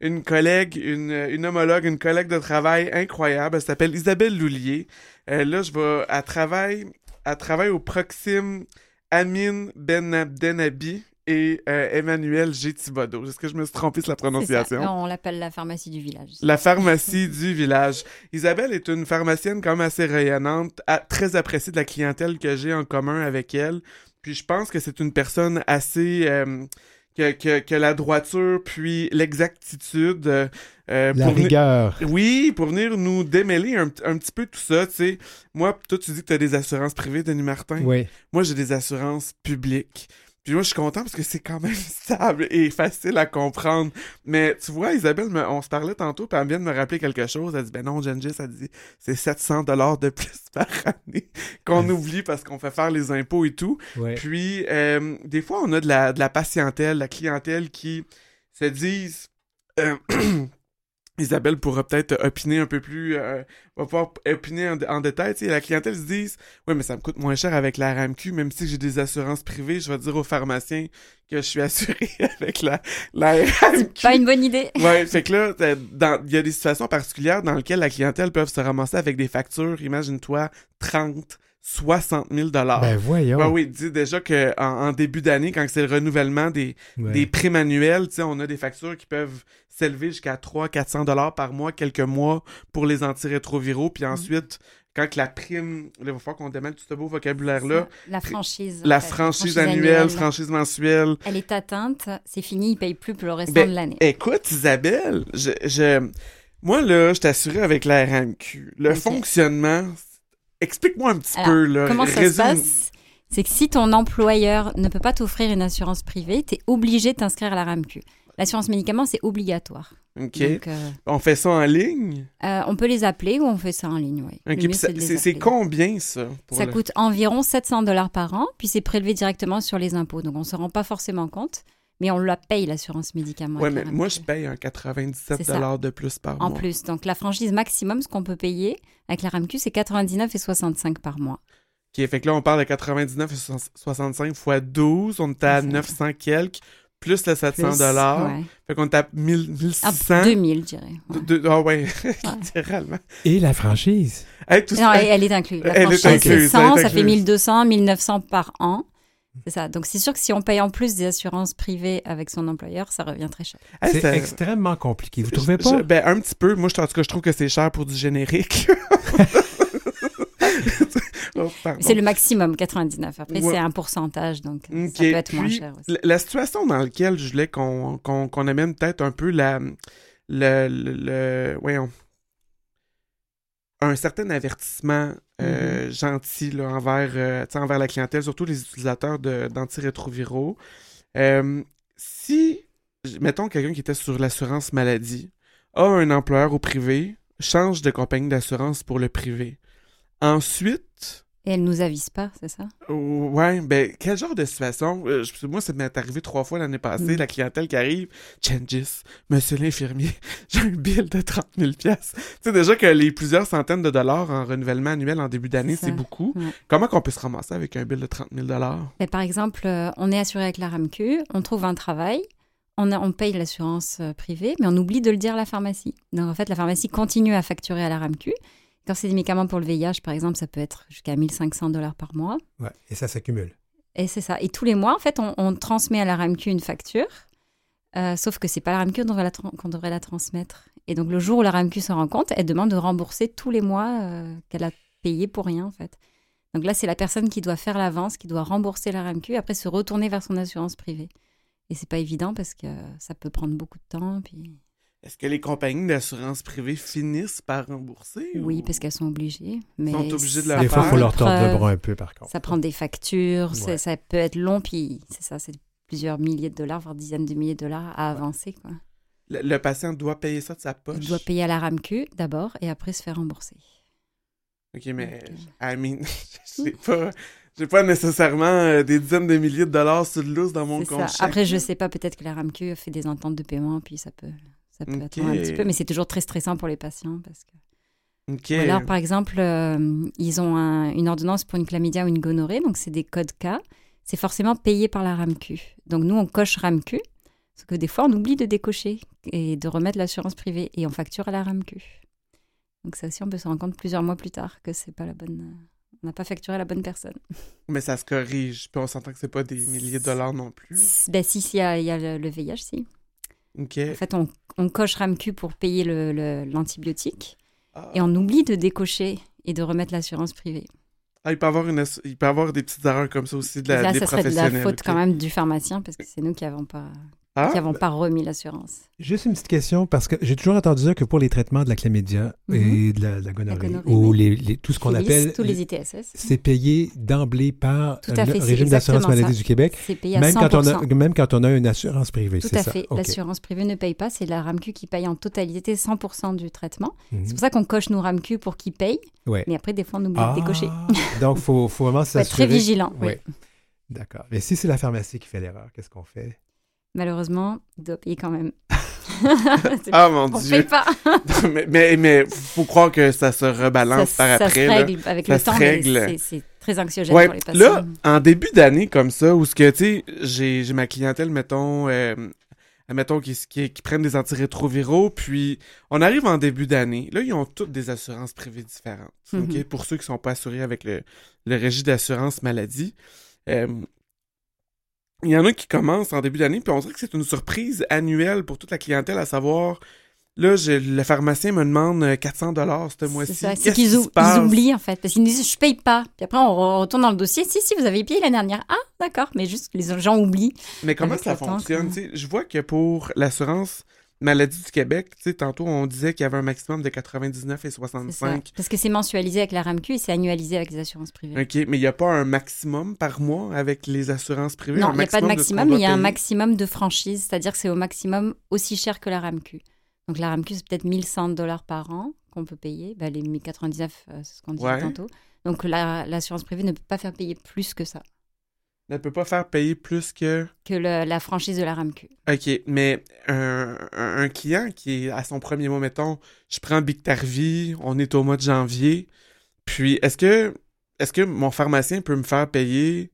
une collègue, une, une homologue, une collègue de travail incroyable. Elle s'appelle Isabelle Loulier. Euh, là, je vais, elle travaille, elle travaille au Proxime Amin Ben Abdenabi et euh, Emmanuel G. Thibodeau. Est-ce que je me suis trompé sur la prononciation? On l'appelle la pharmacie du village. La pharmacie du village. Isabelle est une pharmacienne quand même assez rayonnante, à- très appréciée de la clientèle que j'ai en commun avec elle. Puis je pense que c'est une personne assez... euh, que, que, que la droiture puis l'exactitude euh, euh, La pour rigueur. oui, pour venir nous démêler un, un petit peu tout ça, tu sais. Moi, toi, tu dis que tu as des assurances privées, Denis Martin. Oui. Moi, j'ai des assurances publiques. Puis moi, je suis content parce que c'est quand même stable et facile à comprendre. Mais tu vois, Isabelle, me- on se parlait tantôt, puis elle vient de me rappeler quelque chose. Elle dit, ben non, Gengis, elle dit, c'est 700 dollars de plus par année qu'on oublie parce qu'on fait faire les impôts et tout. Ouais. Puis, euh, des fois, on a de la, de la patientèle, la clientèle qui se disent... euh, Isabelle pourra peut-être opiner un peu plus... euh, va pouvoir opiner en, en détail. Tu sais, la clientèle se disent « Oui, mais ça me coûte moins cher avec la RAMQ, même si j'ai des assurances privées, je vais dire au pharmacien que je suis assuré avec la, la RAMQ. » Pas une bonne idée. Ouais, fait que là, il y a des situations particulières dans lesquelles la clientèle peut se ramasser avec des factures, imagine-toi, 30, 60 000 dollars. Ben voyons. Ouais, oui, dis déjà que en, en début d'année, quand c'est le renouvellement des, Ouais. des primes annuelles, tu sais, on a des factures qui peuvent s'élever jusqu'à 300 400 dollars par mois, quelques mois pour les antirétroviraux, Mm. puis ensuite, quand que la prime, là, il va falloir qu'on démêle tout ce beau vocabulaire-là, La franchise. la fait. franchise annuelle, franchise mensuelle, Elle est atteinte, c'est fini, il paye plus pour le restant Ben, de l'année. Écoute, Isabelle, je, je... moi, là, je t'assurais avec la RAMQ. Le fonctionnement, explique-moi un petit Alors, peu, là. Comment ça Résume- se passe? C'est que si ton employeur ne peut pas t'offrir une assurance privée, tu es obligé de t'inscrire à la RAMQ. L'assurance médicaments, c'est obligatoire. OK. Donc, euh, On fait ça en ligne? euh, on peut les appeler ou on fait ça en ligne, oui. Le OK, mieux, puis ça- de les c'est combien, ça? pour Ça le- coûte environ 700 dollars par an, puis c'est prélevé directement sur les impôts. Donc, on ne se rend pas forcément compte, mais on la paye, l'assurance médicaments. Ouais, avec mais moi, je paye un 97 C'est ça. dollars de plus par En mois. plus, donc la franchise maximum, ce qu'on peut payer avec la RAMQ, c'est 99 et 65 par mois. OK, fait que là, on parle de 99 et 65 fois 12, on est à C'est ça. 900 quelques, plus le 700 Plus, dollars. ouais. Fait qu'on est à 1000, Ah, 1600. 2000, je dirais. ouais. Ah ouais, littéralement. Et la franchise. Hey, tout Non, ça- elle, elle est inclue. La Elle est franchise, incluse, 100, elle est ça fait incluse. 1200, 1900 par an. C'est ça. Donc, c'est sûr que si on paye en plus des assurances privées avec son employeur, ça revient très cher. C'est ça- extrêmement compliqué. Vous trouvez pas? je- ben, un petit peu. Moi, je, en tout cas, je trouve que c'est cher pour du générique. Oh. C'est le maximum, 99. Après, Ouais. c'est un pourcentage, donc ça peut être moins cher aussi. La, la situation dans laquelle je voulais qu'on qu'on qu'on amène peut-être un peu la, le, le, le- voyons, un certain avertissement euh, gentil là, envers, euh, envers la clientèle, surtout les utilisateurs d'antirétroviraux. Euh, si, mettons, quelqu'un qui était sur l'assurance maladie a un employeur au privé, change de compagnie d'assurance pour le privé. Ensuite, Et elle nous avise pas, c'est ça? Ouais, ben, quel genre de situation? Euh, je- moi, ça m'est arrivé trois fois l'année passée, Mm. la clientèle qui arrive. Changes, monsieur l'infirmier, j'ai un bill de 30 000 pièces. Tu sais, déjà que les plusieurs centaines de dollars en renouvellement annuel en début d'année, C'est beaucoup. Ouais. Comment qu'on peut se ramasser avec un bill de 30 000 dollars? Mais par exemple, euh, on est assuré avec la RAMQ, on trouve un travail, on, a- on paye l'assurance euh, privée, mais on oublie de le dire à la pharmacie. Donc en fait, la pharmacie continue à facturer à la RAMQ. Quand c'est des médicaments pour le VIH, par exemple, ça peut être jusqu'à 1500 dollars par mois. Ouais, et ça s'accumule. Et c'est ça. Et tous les mois, en fait, on, on transmet à la RAMQ une facture, euh, sauf que c'est pas la RAMQ qu'on devrait, la transmettre. Et donc le jour où la RAMQ se rend compte, elle demande de rembourser tous les mois euh, qu'elle a payé pour rien, en fait. Donc là, c'est la personne qui doit faire l'avance, qui doit rembourser la RAMQ, après se retourner vers son assurance privée. Et c'est pas évident parce que ça peut prendre beaucoup de temps. Puis... Est-ce que les compagnies d'assurance privée finissent par rembourser? Oui, ou- parce qu'elles sont obligées. Mais sont obligées de la Des fois, il faut leur tordre le bras un peu, par contre. Ça prend des factures, Ouais. ça peut être long, puis c'est ça, c'est plusieurs milliers de dollars, voire dizaines de milliers de dollars à avancer. Quoi. Le, le patient doit payer ça de sa poche? Il doit payer à la RAMQ d'abord et après se faire rembourser. OK, mais, Ok. I mean, je sais pas... J'ai pas nécessairement euh, des dizaines de milliers de dollars sur le loose dans mon compte. ça. Après, je sais pas, peut-être que la RAMQ fait des ententes de paiement, puis ça peut, ça peut Ok. attendre un petit peu, mais c'est toujours très stressant pour les patients parce que. Ou alors, par exemple, euh, ils ont un- une ordonnance pour une chlamydia ou une gonorrhée, donc c'est des codes K. C'est forcément payé par la RAMQ. Donc nous, on coche RAMQ, parce que des fois, on oublie de décocher et de remettre l'assurance privée et on facture à la RAMQ. Donc ça aussi, on peut se rendre compte plusieurs mois plus tard que c'est pas la bonne. euh, On n'a pas facturé à la bonne personne. Mais ça se corrige. Puis on s'entend que c'est pas des milliers de dollars non plus. Ben si, s'il y a, il y a le, le VIH, si. En fait, on, on coche RAMQ pour payer le- le- l'antibiotique Ah. et on oublie de décocher et de remettre l'assurance privée. Ah, il peut avoir une, ass- il peut avoir des petites erreurs comme ça aussi de la, Là, des ça serait de la faute quand même du pharmacien parce que c'est nous qui n'avons pas, Ah, qui avons pas remis l'assurance. Juste une petite question, parce que j'ai toujours entendu dire que pour les traitements de la chlamydia et de la, de la gonorrhée, gonorrhée, ou oui. les, les- tout ce qu'on appelle, tous les ITSS. c'est payé d'emblée par Tout à fait, le régime d'assurance maladie ça. du Québec, C'est payé à même 100%. quand, on a, même quand on a une assurance privée, Tout à ça? fait. L'assurance privée ne paye pas, c'est la RAMQ qui paye en totalité 100% du traitement. Mhm. C'est pour ça qu'on coche nos RAMQ pour qu'ils payent, Ouais. mais après, des fois, on oublie Ah, de décocher. donc, il faut, faut vraiment faut être très s'assurer. vigilant. oui. Ouais. D'accord. Mais si c'est la pharmacie qui fait l'erreur, qu'est-ce qu'on fait? Malheureusement, il doit payer quand même. Ah, mon on Dieu. pas. mais, mais, mais faut croire que ça se rebalance ça, par ça après. se là. règle avec Ça le se temps, règle. c'est- très anxiogène Ouais, pour les patients. là, en début d'année comme ça, où ce que, tu sais, j'ai j'ai ma clientèle, mettons, euh, mettons, qui, qui, qui prennent des antirétroviraux, puis on arrive en début d'année. Là, ils ont toutes des assurances privées différentes. Mhm. OK? Pour ceux qui sont pas assurés avec le, le régime d'assurance maladie. Euh, il y en a qui commencent en début d'année, puis on dirait que c'est une surprise annuelle pour toute la clientèle, à savoir, là, je- le pharmacien me demande euh, 400 dollars ce C'est mois-ci. ça, c'est Qu'est-ce qu'ils ou- oublient en fait, parce qu'ils disent je paye pas. Puis après on retourne dans le dossier, si si vous avez payé l'année dernière. Ah d'accord, mais juste les gens oublient. Mais comment ça temps, fonctionne? Je vois que pour l'assurance maladie du Québec, tu sais, tantôt on disait qu'il y avait un maximum de 99 et C'est ça. 65. Parce que c'est mensualisé avec la RAMQ et c'est annualisé avec les assurances privées. OK, mais il n'y a pas un maximum par mois avec les assurances privées? non, il n'y a pas de maximum, mais il y a un maximum de franchise, c'est-à-dire que c'est au maximum aussi cher que la RAMQ. Donc la RAMQ c'est peut-être 1100 dollars par an qu'on peut payer, ben, les 1099 euh, c'est ce qu'on disait Ouais. tantôt. Donc la- l'assurance privée ne peut pas faire payer plus que ça, Elle peut pas faire payer plus que... que le- la franchise de la RAMQ. OK, mais un, un- client qui est à son premier mois, mettons, je prends Bictarvie, on est au mois de janvier, puis est-ce que, est-ce que mon pharmacien peut me faire payer,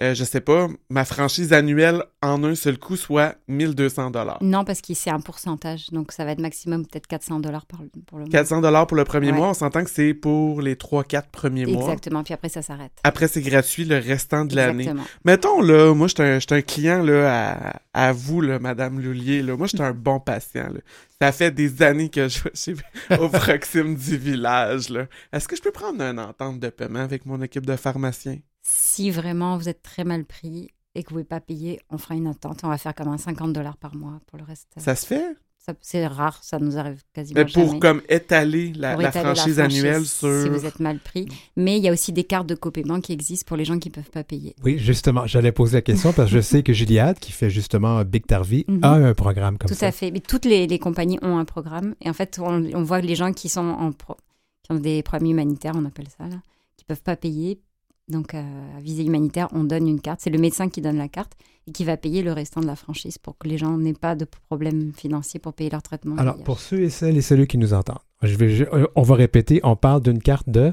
euh, je sais pas, ma franchise annuelle en un seul coup, soit 1200 dollars? Non, parce que c'est un pourcentage, donc ça va être maximum peut-être 400 dollars pour le mois. 400 dollars pour le premier Ouais. mois, on s'entend que c'est pour les 3-4 premiers mois. Exactement, puis après ça s'arrête. Après, c'est gratuit le restant de l'année. Exactement. Mettons, là, moi, j'étais un, j'étais un client, là, à, à vous, là, Madame Loulier, là. Moi, j'étais un bon patient, là. Ça fait des années que je suis au proxime du village, là. Est-ce que je peux prendre une entente de paiement avec mon équipe de pharmaciens? Si vraiment vous êtes très mal pris et que vous ne pouvez pas payer, on fera une attente. On va faire comme un 50 dollars par mois pour le reste. Ça se fait? Ça- c'est rare, ça nous arrive quasiment Mais pour jamais. comme étaler la, Pour la étaler franchise annuelle sur... Si vous êtes mal pris. Mais il y a aussi des cartes de copaiement qui existent pour les gens qui ne peuvent pas payer. Oui, justement, j'allais poser la question parce que je sais que Gilead, qui fait justement Big Tarvie, Mhm. a un programme comme Tout ça. à fait. Mais toutes les, les compagnies ont un programme. Et en fait, on, on voit les gens qui sont en pro- qui ont des problèmes humanitaires, on appelle ça, là, qui peuvent pas payer. Donc, euh, à visée humanitaire, on donne une carte. C'est le médecin qui donne la carte et qui va payer le restant de la franchise pour que les gens n'aient pas de problèmes financiers pour payer leur traitement. Alors, VIH. pour ceux et celles et celles qui nous entendent, je vais, je- euh, on va répéter, on parle d'une carte de,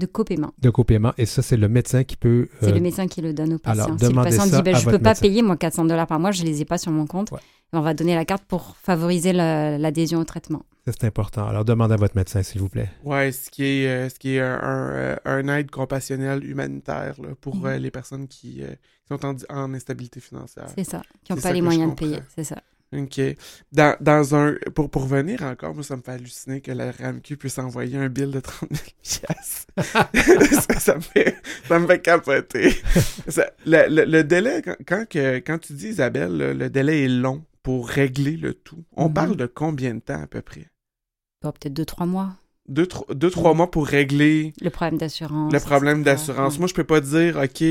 De copaiement. de copaiement et ça, c'est le médecin qui peut... C'est euh, le médecin qui le donne au patient. alors, si le patient ça dit ben, Je peux votre pas médecin. payer, moi, 400 dollars par mois, je les ai pas sur mon compte, Ouais. on va donner la carte pour favoriser la- l'adhésion au traitement. ça, c'est important. Alors, demandez à votre médecin, s'il vous plaît. Ouais, ce qui est, euh, ce qui est un, un, euh, un aide compassionnelle humanitaire là, pour euh, les personnes qui, euh, qui sont en, en instabilité financière. C'est ça. Qui n'ont pas ça les moyens de payer. C'est ça. OK. Dans, dans un... Pour, pour venir encore, moi, ça me fait halluciner que la RAMQ puisse envoyer un bill de 30 000 piastres. ça, ça me fait, ça me fait capoter. Ça- le, le- le délai, quand, quand, que- quand tu dis, Isabelle, le, le délai est long pour régler le tout, on Mhm. parle de combien de temps à peu près? Bon, Peut-être deux, trois mois. Deux, tro- deux trois mois pour régler Le problème d'assurance. le problème d'assurance. Ouais. Moi, je peux pas dire, OK,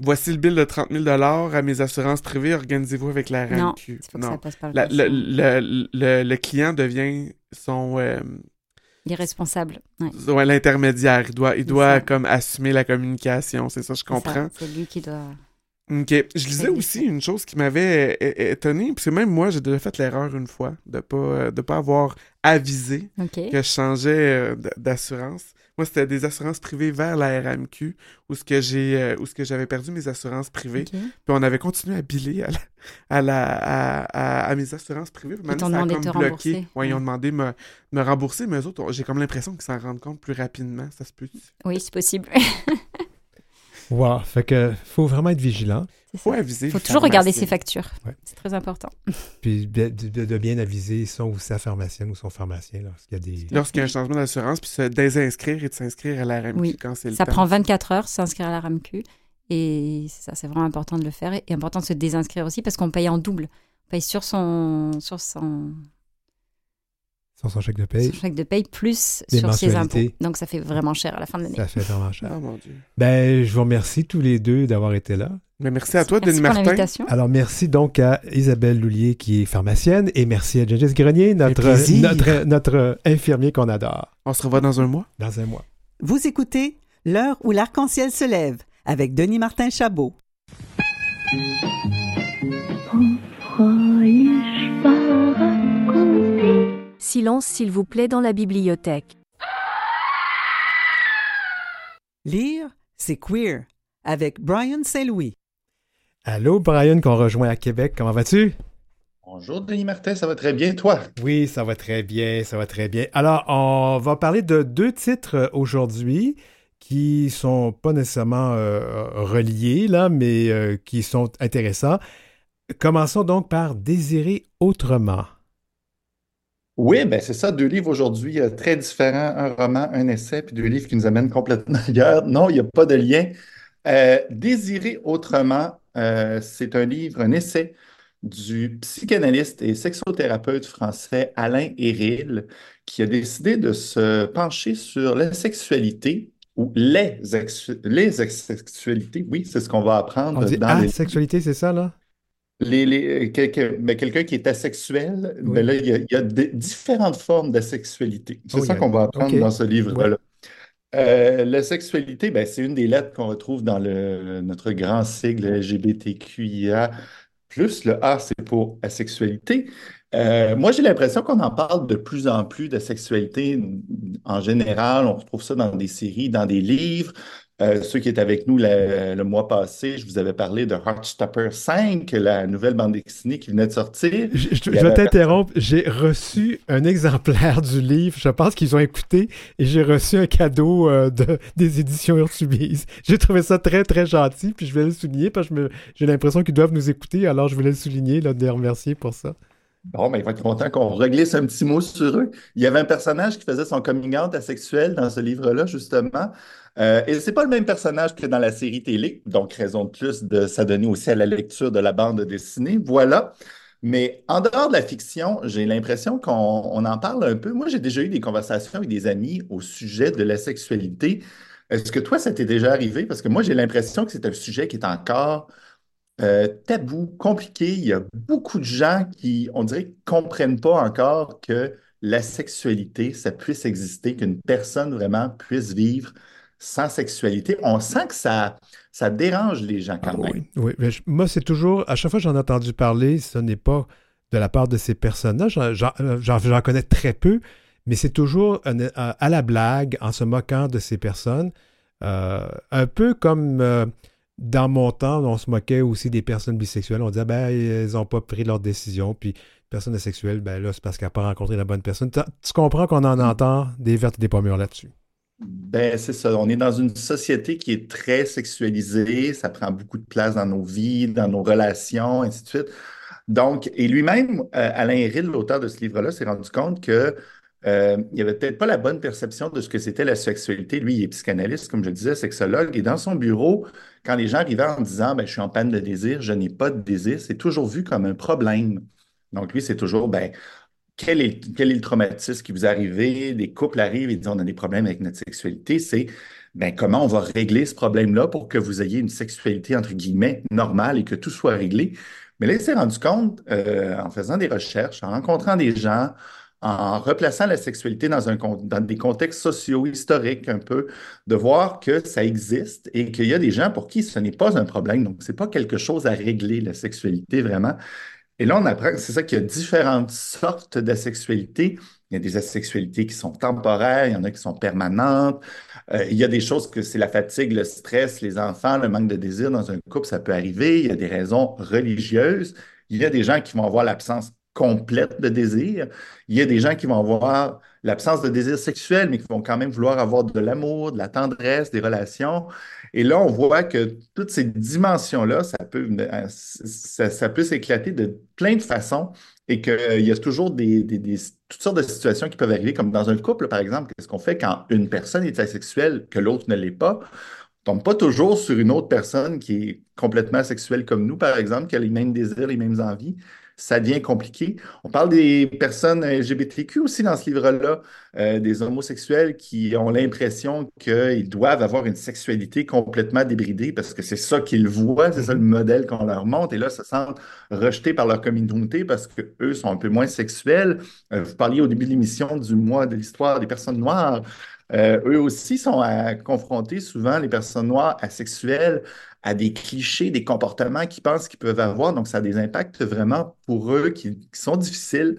voici le bill de 30 000 à mes assurances privées, organisez-vous avec la Non, RAMQ. il faut que ça passe par le La- le, patient. le, le, le client devient son, euh, Il est responsable. Ouais. Ouais, l'intermédiaire. Il doit, il doit comme assumer la communication. C'est ça, je comprends. C'est lui qui doit. OK. Je lisais aussi une chose qui m'avait étonné, parce que même moi, j'ai déjà fait l'erreur une fois de pas de pas avoir avisé que je changeais euh, d'assurance. Moi, c'était des assurances privées vers la RMQ, où ce que j'ai euh, où ce que j'avais perdu mes assurances privées. Puis on avait continué à biller à, la- à, la, à, à- à mes assurances privées. Puis Ils maintenant, ça a comme bloqué. ont demandé de me, me rembourser, mais eux autres, j'ai comme l'impression qu'ils s'en rendent compte plus rapidement. Ça se peut. Oui, c'est possible. Wow. Fait que faut vraiment être vigilant. C'est Faut ça. aviser. Il faut le toujours regarder ses factures. Ouais. C'est très important. Puis de, de- de bien aviser son ou sa pharmacienne ou son pharmacien lorsqu'il y a des. Lorsqu'il y a un changement d'assurance, puis se désinscrire et de s'inscrire à la RMQ Oui. quand c'est le Ça temps. prend 24 heures, s'inscrire à la RAMQ. Et c'est ça, c'est vraiment important de le faire. Et important de se désinscrire aussi parce qu'on paye en double. On paye sur son, sur son, Sur son chèque de son paye, chèque de paye plus sur ses impôts. Donc ça fait vraiment cher à la fin de l'année. ça fait vraiment cher. Ah mon Dieu. Ben, je vous remercie tous les deux d'avoir été là. Mais merci à toi, Merci Denis pour Martin. l'invitation. Alors, merci donc à Isabelle Loulier qui est pharmacienne et merci à Gengis Grenier, notre, notre infirmier qu'on adore, On se revoit dans un mois. dans un mois. Vous écoutez L'heure où l'arc-en-ciel se lève avec Denis Martin Chabot. Silence s'il vous plaît dans la bibliothèque. Lire, c'est queer avec Brian Saint-Louis. Allô, Brian, qu'on rejoint à Québec. Comment vas-tu? Bonjour Denis Martin, ça va très bien, toi? Oui, ça va très bien, ça va très bien. Alors, on va parler de deux titres aujourd'hui qui sont pas nécessairement euh, reliés, là, mais euh, qui sont intéressants. Commençons donc par Désirer autrement. Oui, ben c'est ça, deux livres aujourd'hui euh, très différents, un roman, un essai, puis deux livres qui nous amènent complètement ailleurs. Non, il n'y a pas de lien. Désirer autrement, euh, c'est un livre, un essai du psychanalyste et sexothérapeute français Alain Héril, qui a décidé de se pencher sur la sexualité ou les, les ex- sexualités. Oui, c'est ce qu'on va apprendre On dit dans les asexualité, c'est ça, là? Les, les- quelqu'un ben, quelqu'un qui est asexuel, Oui. ben là, il y a, il y a de- différentes formes de sexualité. C'est Oh, ça a- qu'on va apprendre dans ce livre-là. Euh, la sexualité, ben, c'est une des lettres qu'on retrouve dans notre grand sigle LGBTQIA. Le A, c'est pour asexualité. Euh, moi, j'ai l'impression qu'on en parle de plus en plus de sexualité en général. On retrouve ça dans des séries, dans des livres. Euh, ceux qui étaient avec nous le, le mois passé, je vous avais parlé de Heartstopper 5, la nouvelle bande dessinée qui venait de sortir. Je, je- vais t'interrompre. J'ai reçu un exemplaire du livre. Je pense qu'ils ont écouté et j'ai reçu un cadeau euh, de, des éditions Urtubise. J'ai trouvé ça très, très gentil. Puis je vais le souligner parce que j'ai l'impression qu'ils doivent nous écouter. Alors je voulais le souligner, là, de les remercier pour ça. Bon, ben, il va être content qu'on reglisse un petit mot sur eux. Il y avait un personnage qui faisait son coming out asexuel dans ce livre-là, justement. Euh, et c'est pas le même personnage que dans la série télé, donc raison de plus de s'adonner aussi à la lecture de la bande dessinée. Voilà. Mais en dehors de la fiction, j'ai l'impression qu'on on en parle un peu. Moi, j'ai déjà eu des conversations avec des amis au sujet de la sexualité. Est-ce que toi, ça t'est déjà arrivé? Parce que moi, j'ai l'impression que c'est un sujet qui est encore euh, tabou, compliqué. Il y a beaucoup de gens qui, on dirait, comprennent pas encore que la sexualité, ça puisse exister, qu'une personne vraiment puisse vivre sans sexualité. On sent que ça, ça dérange les gens quand même. Oui, oui. Je- moi, c'est toujours, à chaque fois que j'en ai entendu parler, ce n'est pas de la part de ces personnes-là. J'en- j'en connais très peu, mais c'est toujours à la blague, en se moquant de ces personnes. Euh, un peu comme euh, dans mon temps, on se moquait aussi des personnes bisexuelles. On disait, ben, elles n'ont pas pris leur décision. Puis, personne sexuelle, ben là, c'est parce qu'elle n'a pas rencontré la bonne personne. Tu comprends qu'on en entend des vertes et des pas mûres là-dessus? Ben, c'est ça. On est dans une société qui est très sexualisée. Ça prend beaucoup de place dans nos vies, dans nos relations, ainsi de suite. Donc, et lui-même, euh, Alain Héril, l'auteur de ce livre-là, s'est rendu compte que euh, il avait peut-être pas la bonne perception de ce que c'était la sexualité. Lui, il est psychanalyste, comme je disais, sexologue. Et dans son bureau, quand les gens arrivaient en disant ben, Je suis en panne de désir, je n'ai pas de désir, c'est toujours vu comme un problème. Donc, lui, c'est toujours ben, quel est, le traumatisme qui vous est arrivé? Les couples arrivent et disent on a des problèmes avec notre sexualité. C'est ben, comment on va régler ce problème-là pour que vous ayez une sexualité, entre guillemets, normale et que tout soit réglé? Mais là, il s'est rendu compte, euh, en faisant des recherches, en rencontrant des gens, en replaçant la sexualité dans, des contextes socio-historiques un peu, de voir que ça existe et qu'il y a des gens pour qui ce n'est pas un problème. Donc, ce n'est pas quelque chose à régler, la sexualité, vraiment. Et là, on apprend, c'est ça qu'il y a différentes sortes d'asexualité. Il y a des asexualités qui sont temporaires, il y en a qui sont permanentes. Euh, il y a des choses que c'est la fatigue, le stress, les enfants, le manque de désir dans un couple, ça peut arriver. Il y a des raisons religieuses. Il y a des gens qui vont avoir l'absence complète de désir. Il y a des gens qui vont avoir l'absence de désir sexuel, mais qui vont quand même vouloir avoir de l'amour, de la tendresse, des relations. Et là, on voit que toutes ces dimensions-là, ça peut, ça, peut s'éclater de plein de façons et qu'il y a toujours des, toutes sortes de situations qui peuvent arriver, comme dans un couple, par exemple. Qu'est-ce qu'on fait quand une personne est asexuelle que l'autre ne l'est pas? On tombe pas toujours sur une autre personne qui est complètement asexuelle comme nous, par exemple, qui a les mêmes désirs, les mêmes envies ça devient compliqué. On parle des personnes LGBTQ aussi dans ce livre-là, euh, des homosexuels qui ont l'impression qu'ils doivent avoir une sexualité complètement débridée parce que c'est ça qu'ils voient, c'est ça le modèle qu'on leur montre. Et là, se sentent rejetés par leur communauté parce qu'eux sont un peu moins sexuels. Euh, vous parliez au début de l'émission du mois de l'histoire des personnes noires. Euh, eux aussi sont à, confrontés souvent, les personnes noires asexuelles, à des clichés, des comportements qu'ils pensent qu'ils peuvent avoir. Donc, ça a des impacts vraiment pour eux qui, sont difficiles.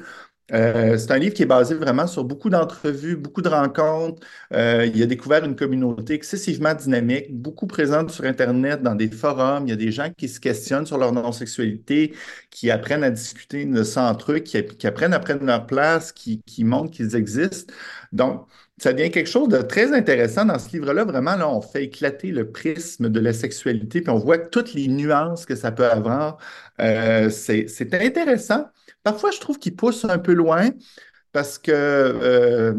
Euh, c'est un livre qui est basé vraiment sur beaucoup d'entrevues, beaucoup de rencontres. Euh, il a découvert une communauté excessivement dynamique, beaucoup présente sur Internet, dans des forums. Il y a des gens qui se questionnent sur leur non-sexualité, qui apprennent à discuter de ça entre eux, qui, apprennent à prendre leur place, qui, qui montrent qu'ils existent. Donc, ça devient quelque chose de très intéressant dans ce livre-là. Vraiment, là, on fait éclater le prisme de la sexualité, puis on voit toutes les nuances que ça peut avoir. Euh, c'est intéressant. Parfois, je trouve qu'il pousse un peu loin parce que euh,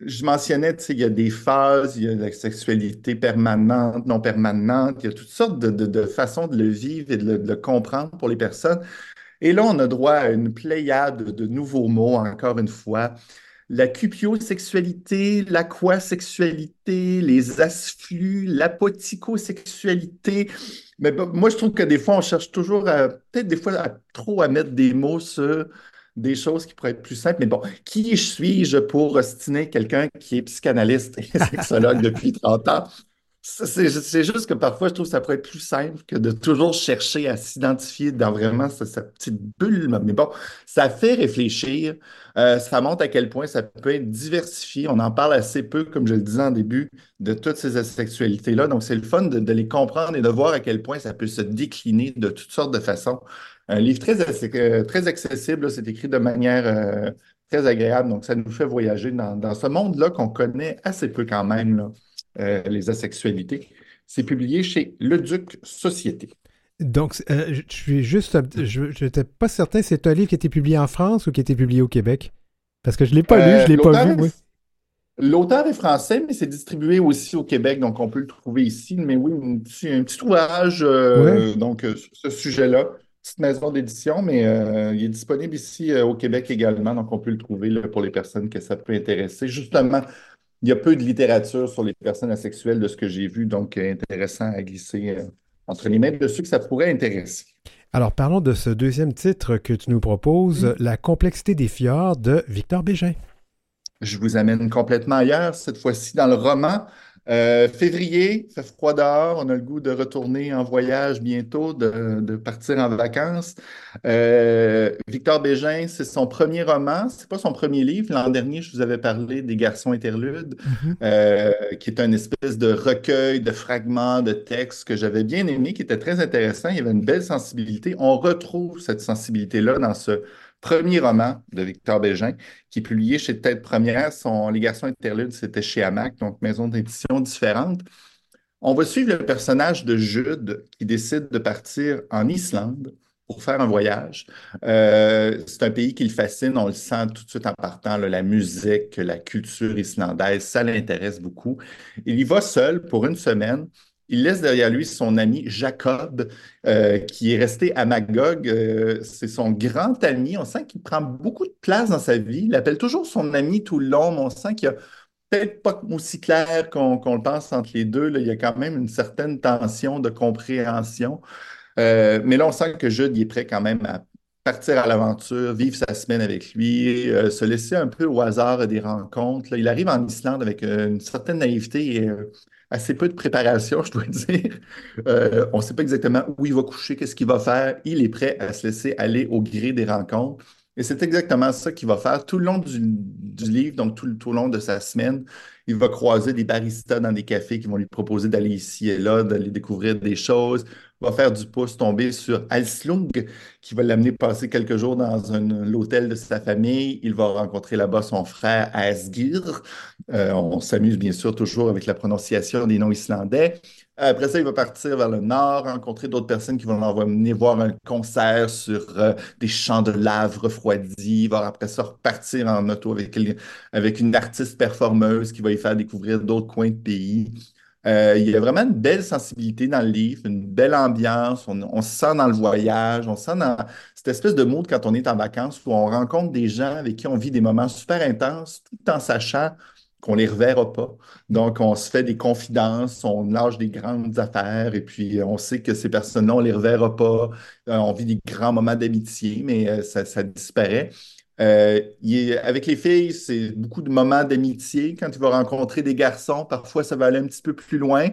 je mentionnais, il y a des phases, il y a la sexualité permanente, non permanente, il y a toutes sortes de, façons de le vivre et de le, comprendre pour les personnes. Et là, on a droit à une pléiade de nouveaux mots, encore une fois la cupiosexualité, l'aquasexualité, les asflux, l'apoticosexualité. Mais moi, je trouve que des fois, on cherche toujours peut-être des fois, à, trop à mettre des mots sur des choses qui pourraient être plus simples. Mais bon, qui suis-je pour ostiner quelqu'un qui est psychanalyste et sexologue depuis 30 ans? C'est juste que parfois, je trouve que ça pourrait être plus simple que de toujours chercher à s'identifier dans vraiment sa, petite bulle. Mais bon, ça fait réfléchir. Euh, ça montre à quel point ça peut être diversifié. On en parle assez peu, comme je le disais en début, de toutes ces asexualités-là. Donc, c'est le fun de, les comprendre et de voir à quel point ça peut se décliner de toutes sortes de façons. Un livre très, euh, très accessible, c'est écrit de manière euh, très agréable. Donc, ça nous fait voyager dans, dans ce monde-là qu'on connaît assez peu quand même. Là. Euh, les asexualités. C'est publié chez Le Duc Société. Donc, euh, je suis juste. Je n'étais pas certain, c'est un livre qui a été publié en France ou qui a été publié au Québec? Parce que je ne l'ai pas lu, je ne l'ai pas vu. L'auteur est français, mais c'est distribué aussi au Québec, donc on peut le trouver ici. Mais oui, un petit, un petit ouvrage euh, donc, sur ce sujet-là. Petite maison d'édition, mais il est disponible ici au Québec également, donc on peut le trouver là, pour les personnes que ça peut intéresser. Justement, il y a peu de littérature sur les personnes asexuelles de ce que j'ai vu, donc euh, intéressant à glisser euh, entre les mains de ceux que ça pourrait intéresser. Alors, parlons de ce deuxième titre que tu nous proposes, La complexité des fjords de Victor Bégin. Je vous amène complètement ailleurs, cette fois-ci dans le roman euh, février, il fait froid dehors, on a le goût de retourner en voyage bientôt, de, partir en vacances. Euh, Victor Bégin, c'est son premier roman, c'est pas son premier livre. L'an dernier, je vous avais parlé des Garçons interludes, mm-hmm. euh, qui est un espèce de recueil de fragments de textes que j'avais bien aimé, qui était très intéressant. Il y avait une belle sensibilité. On retrouve cette sensibilité-là dans ce premier roman de Victor Bégin, qui est publié chez Tête Première. Son Les Garçons interludes, c'était chez Hamac, donc maison d'édition différente. On va suivre le personnage de Jude qui décide de partir en Islande pour faire un voyage. Euh, c'est un pays qui le fascine, on le sent tout de suite en partant, la musique, la culture islandaise, ça l'intéresse beaucoup. Il y va seul pour une semaine il laisse derrière lui son ami Jacob, euh, qui est resté à Magog. Euh, c'est son grand ami. On sent qu'il prend beaucoup de place dans sa vie. Il appelle toujours son ami tout le long, mais on sent qu'il n'y a peut-être pas aussi clair qu'on le pense entre les deux. Il y a quand même une certaine tension de compréhension. Euh, mais là, on sent que Jude est prêt quand même à partir à l'aventure, vivre sa semaine avec lui, se laisser un peu au hasard des rencontres. Il arrive en Islande avec une certaine naïveté et assez peu de préparation, je dois dire. on ne sait pas exactement où il va coucher, qu'est-ce qu'il va faire. Il est prêt à se laisser aller au gré des rencontres. Et c'est exactement ça qu'il va faire tout le long du, livre, donc tout, tout, le long de sa semaine. Il va croiser des baristas dans des cafés qui vont lui proposer d'aller ici et là, d'aller découvrir des choses va faire du pouce tomber sur Alslung, qui va l'amener passer quelques jours dans l'hôtel de sa famille. Il va rencontrer là-bas son frère Asgir. Euh, on s'amuse bien sûr toujours avec la prononciation des noms islandais. Après ça, il va partir vers le nord, rencontrer d'autres personnes qui vont l'emmener voir un concert sur euh, des champs de lave refroidis. Il va après ça repartir en auto avec, une artiste performeuse qui va y faire découvrir d'autres coins de pays. Euh, il y a vraiment une belle sensibilité dans le livre, une belle ambiance. On, se sent dans le voyage, on se sent dans cette espèce de mood quand on est en vacances où on rencontre des gens avec qui on vit des moments super intenses tout en sachant qu'on ne les reverra pas. Donc, on se fait des confidences, on lâche des grandes affaires et puis on sait que ces personnes-là, on ne les reverra pas. Euh, on vit des grands moments d'amitié, mais euh, ça disparaît. Euh, avec les filles, c'est beaucoup de moments d'amitié. Quand tu vas rencontrer des garçons, parfois ça va aller un petit peu plus loin.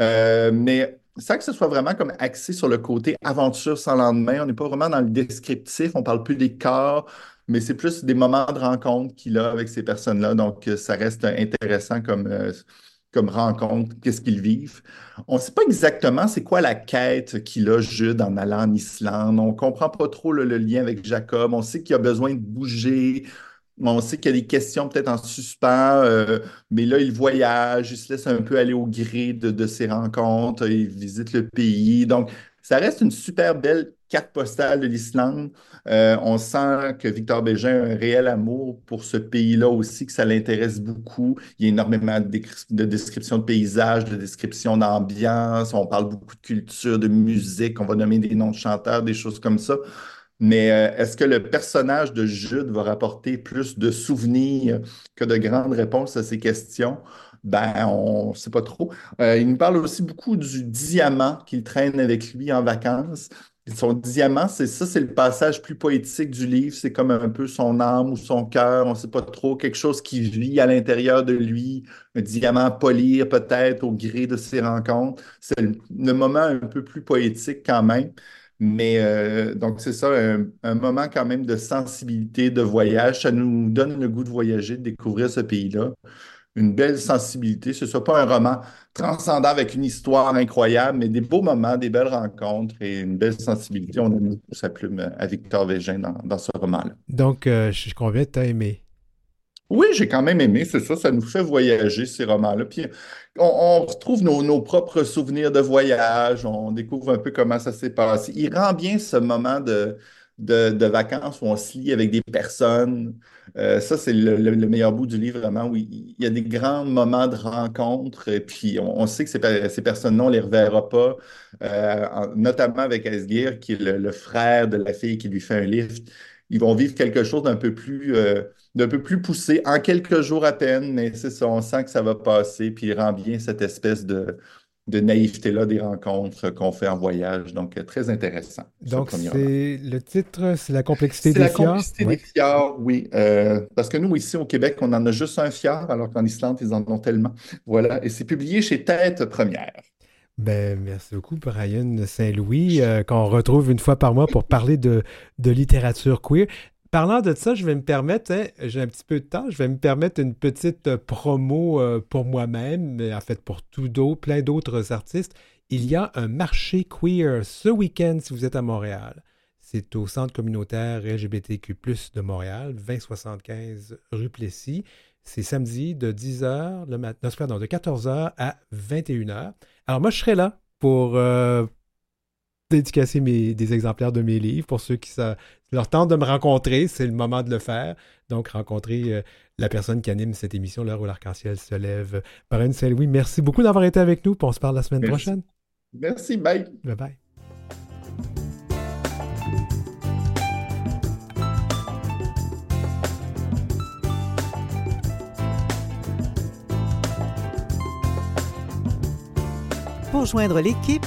Euh, mais sans que ce soit vraiment comme axé sur le côté aventure sans lendemain, on n'est pas vraiment dans le descriptif, on parle plus des corps, mais c'est plus des moments de rencontre qu'il a avec ces personnes-là. Donc, ça reste intéressant comme, euh, comme rencontre, qu'est-ce qu'ils vivent. On ne sait pas exactement c'est quoi la quête qu'il a, Jude, en allant en Islande. On ne comprend pas trop le, lien avec Jacob. On sait qu'il a besoin de bouger. On sait qu'il y a des questions peut-être en suspens, euh, mais là, il voyage, il se laisse un peu aller au gré de, de ses rencontres, il visite le pays. Donc, ça reste une super belle carte postale de l'Islande. Euh, on sent que Victor Bégin a un réel amour pour ce pays-là aussi, que ça l'intéresse beaucoup. Il y a énormément de, descriptions de paysages, de descriptions d'ambiance. On parle beaucoup de culture, de musique. On va nommer des noms de chanteurs, des choses comme ça. Mais euh, est-ce que le personnage de Jude va rapporter plus de souvenirs que de grandes réponses à ces questions? Ben, on ne sait pas trop. Euh, il nous parle aussi beaucoup du diamant qu'il traîne avec lui en vacances. Son diamant, c'est ça, c'est le passage plus poétique du livre. C'est comme un peu son âme ou son cœur, on ne sait pas trop, quelque chose qui vit à l'intérieur de lui, un diamant à polir peut-être au gré de ses rencontres. C'est le, moment un peu plus poétique quand même. Mais euh, donc, c'est ça, un, moment quand même de sensibilité, de voyage. Ça nous donne le goût de voyager, de découvrir ce pays-là une belle sensibilité. Ce ne soit pas un roman transcendant avec une histoire incroyable, mais des beaux moments, des belles rencontres et une belle sensibilité. On a mis sa plume à Victor Végin dans, ce roman-là. Donc, euh, je conviens, tu as aimé. Oui, j'ai quand même aimé, c'est ça, ça nous fait voyager ces romans-là. Puis on, retrouve nos, nos, propres souvenirs de voyage, on découvre un peu comment ça s'est passé. Il rend bien ce moment de, de, vacances où on se lie avec des personnes. Euh, ça, c'est le, meilleur bout du livre, vraiment, où il, y a des grands moments de rencontre. Et puis, on, sait que ces, ces personnes-là, on ne les reverra pas, euh, notamment avec Asgir, qui est le, frère de la fille qui lui fait un lift. Ils vont vivre quelque chose d'un peu plus, euh, d'un peu plus poussé en quelques jours à peine, mais c'est ça, on sent que ça va passer, puis il rend bien cette espèce de, de naïveté-là des rencontres qu'on fait en voyage. Donc, euh, très intéressant. Donc, c'est le titre, c'est la complexité des fjords. La complexité des fjords, oui. Euh, parce que nous, ici au Québec, on en a juste un fjord, alors qu'en Islande, ils en ont tellement. Voilà. Et c'est publié chez Tête Première. Ben, merci beaucoup, Brian Saint-Louis, euh, qu'on retrouve une fois par mois pour parler de, de littérature queer. Parlant de ça, je vais me permettre, hein, j'ai un petit peu de temps, je vais me permettre une petite euh, promo euh, pour moi-même, mais en fait pour tout d'autres, plein d'autres artistes. Il y a un marché queer ce week-end si vous êtes à Montréal. C'est au Centre communautaire LGBTQ+, de Montréal, 2075 rue Plessis. C'est samedi de 10h, le matin, non, de 14h à 21h. Alors moi, je serai là pour, euh, dédicacer mes, des exemplaires de mes livres pour ceux qui ça, leur tentent de me rencontrer. C'est le moment de le faire. Donc, rencontrer euh, la personne qui anime cette émission, l'heure où l'arc-en-ciel se lève. Marine Saint-Louis, merci beaucoup d'avoir été avec nous. on se parle la semaine prochaine. Merci. Bye. Bye bye. Pour joindre l'équipe,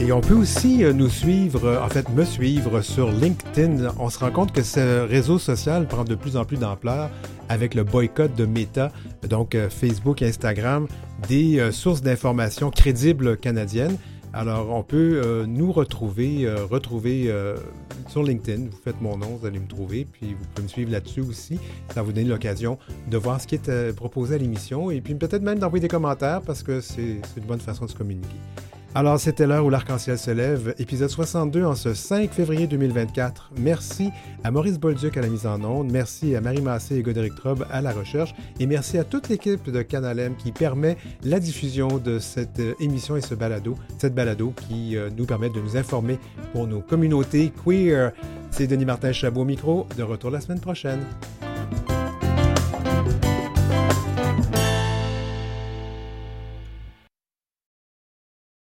Et on peut aussi euh, nous suivre, euh, en fait me suivre sur LinkedIn. On se rend compte que ce réseau social prend de plus en plus d'ampleur avec le boycott de Meta, donc euh, Facebook Instagram, des sources d'informations crédibles canadiennes. Alors, on peut nous retrouver, retrouver sur LinkedIn. Vous faites mon nom, vous allez me trouver, puis vous pouvez me suivre là-dessus aussi. Ça vous donne l'occasion de voir ce qui est proposé à l'émission et puis peut-être même d'envoyer des commentaires parce que c'est une bonne façon de se communiquer. Alors, c'était l'heure où l'arc-en-ciel se lève, épisode 62 en ce 5 février 2024. Merci à Maurice Bolduc à la mise en onde, merci à Marie Massé et Godéric Trobe à la recherche, et merci à toute l'équipe de Canal M qui permet la diffusion de cette euh, émission et ce balado, cette balado qui euh, nous permet de nous informer pour nos communautés queer. C'est Denis Martin Chabot au micro, de retour la semaine prochaine.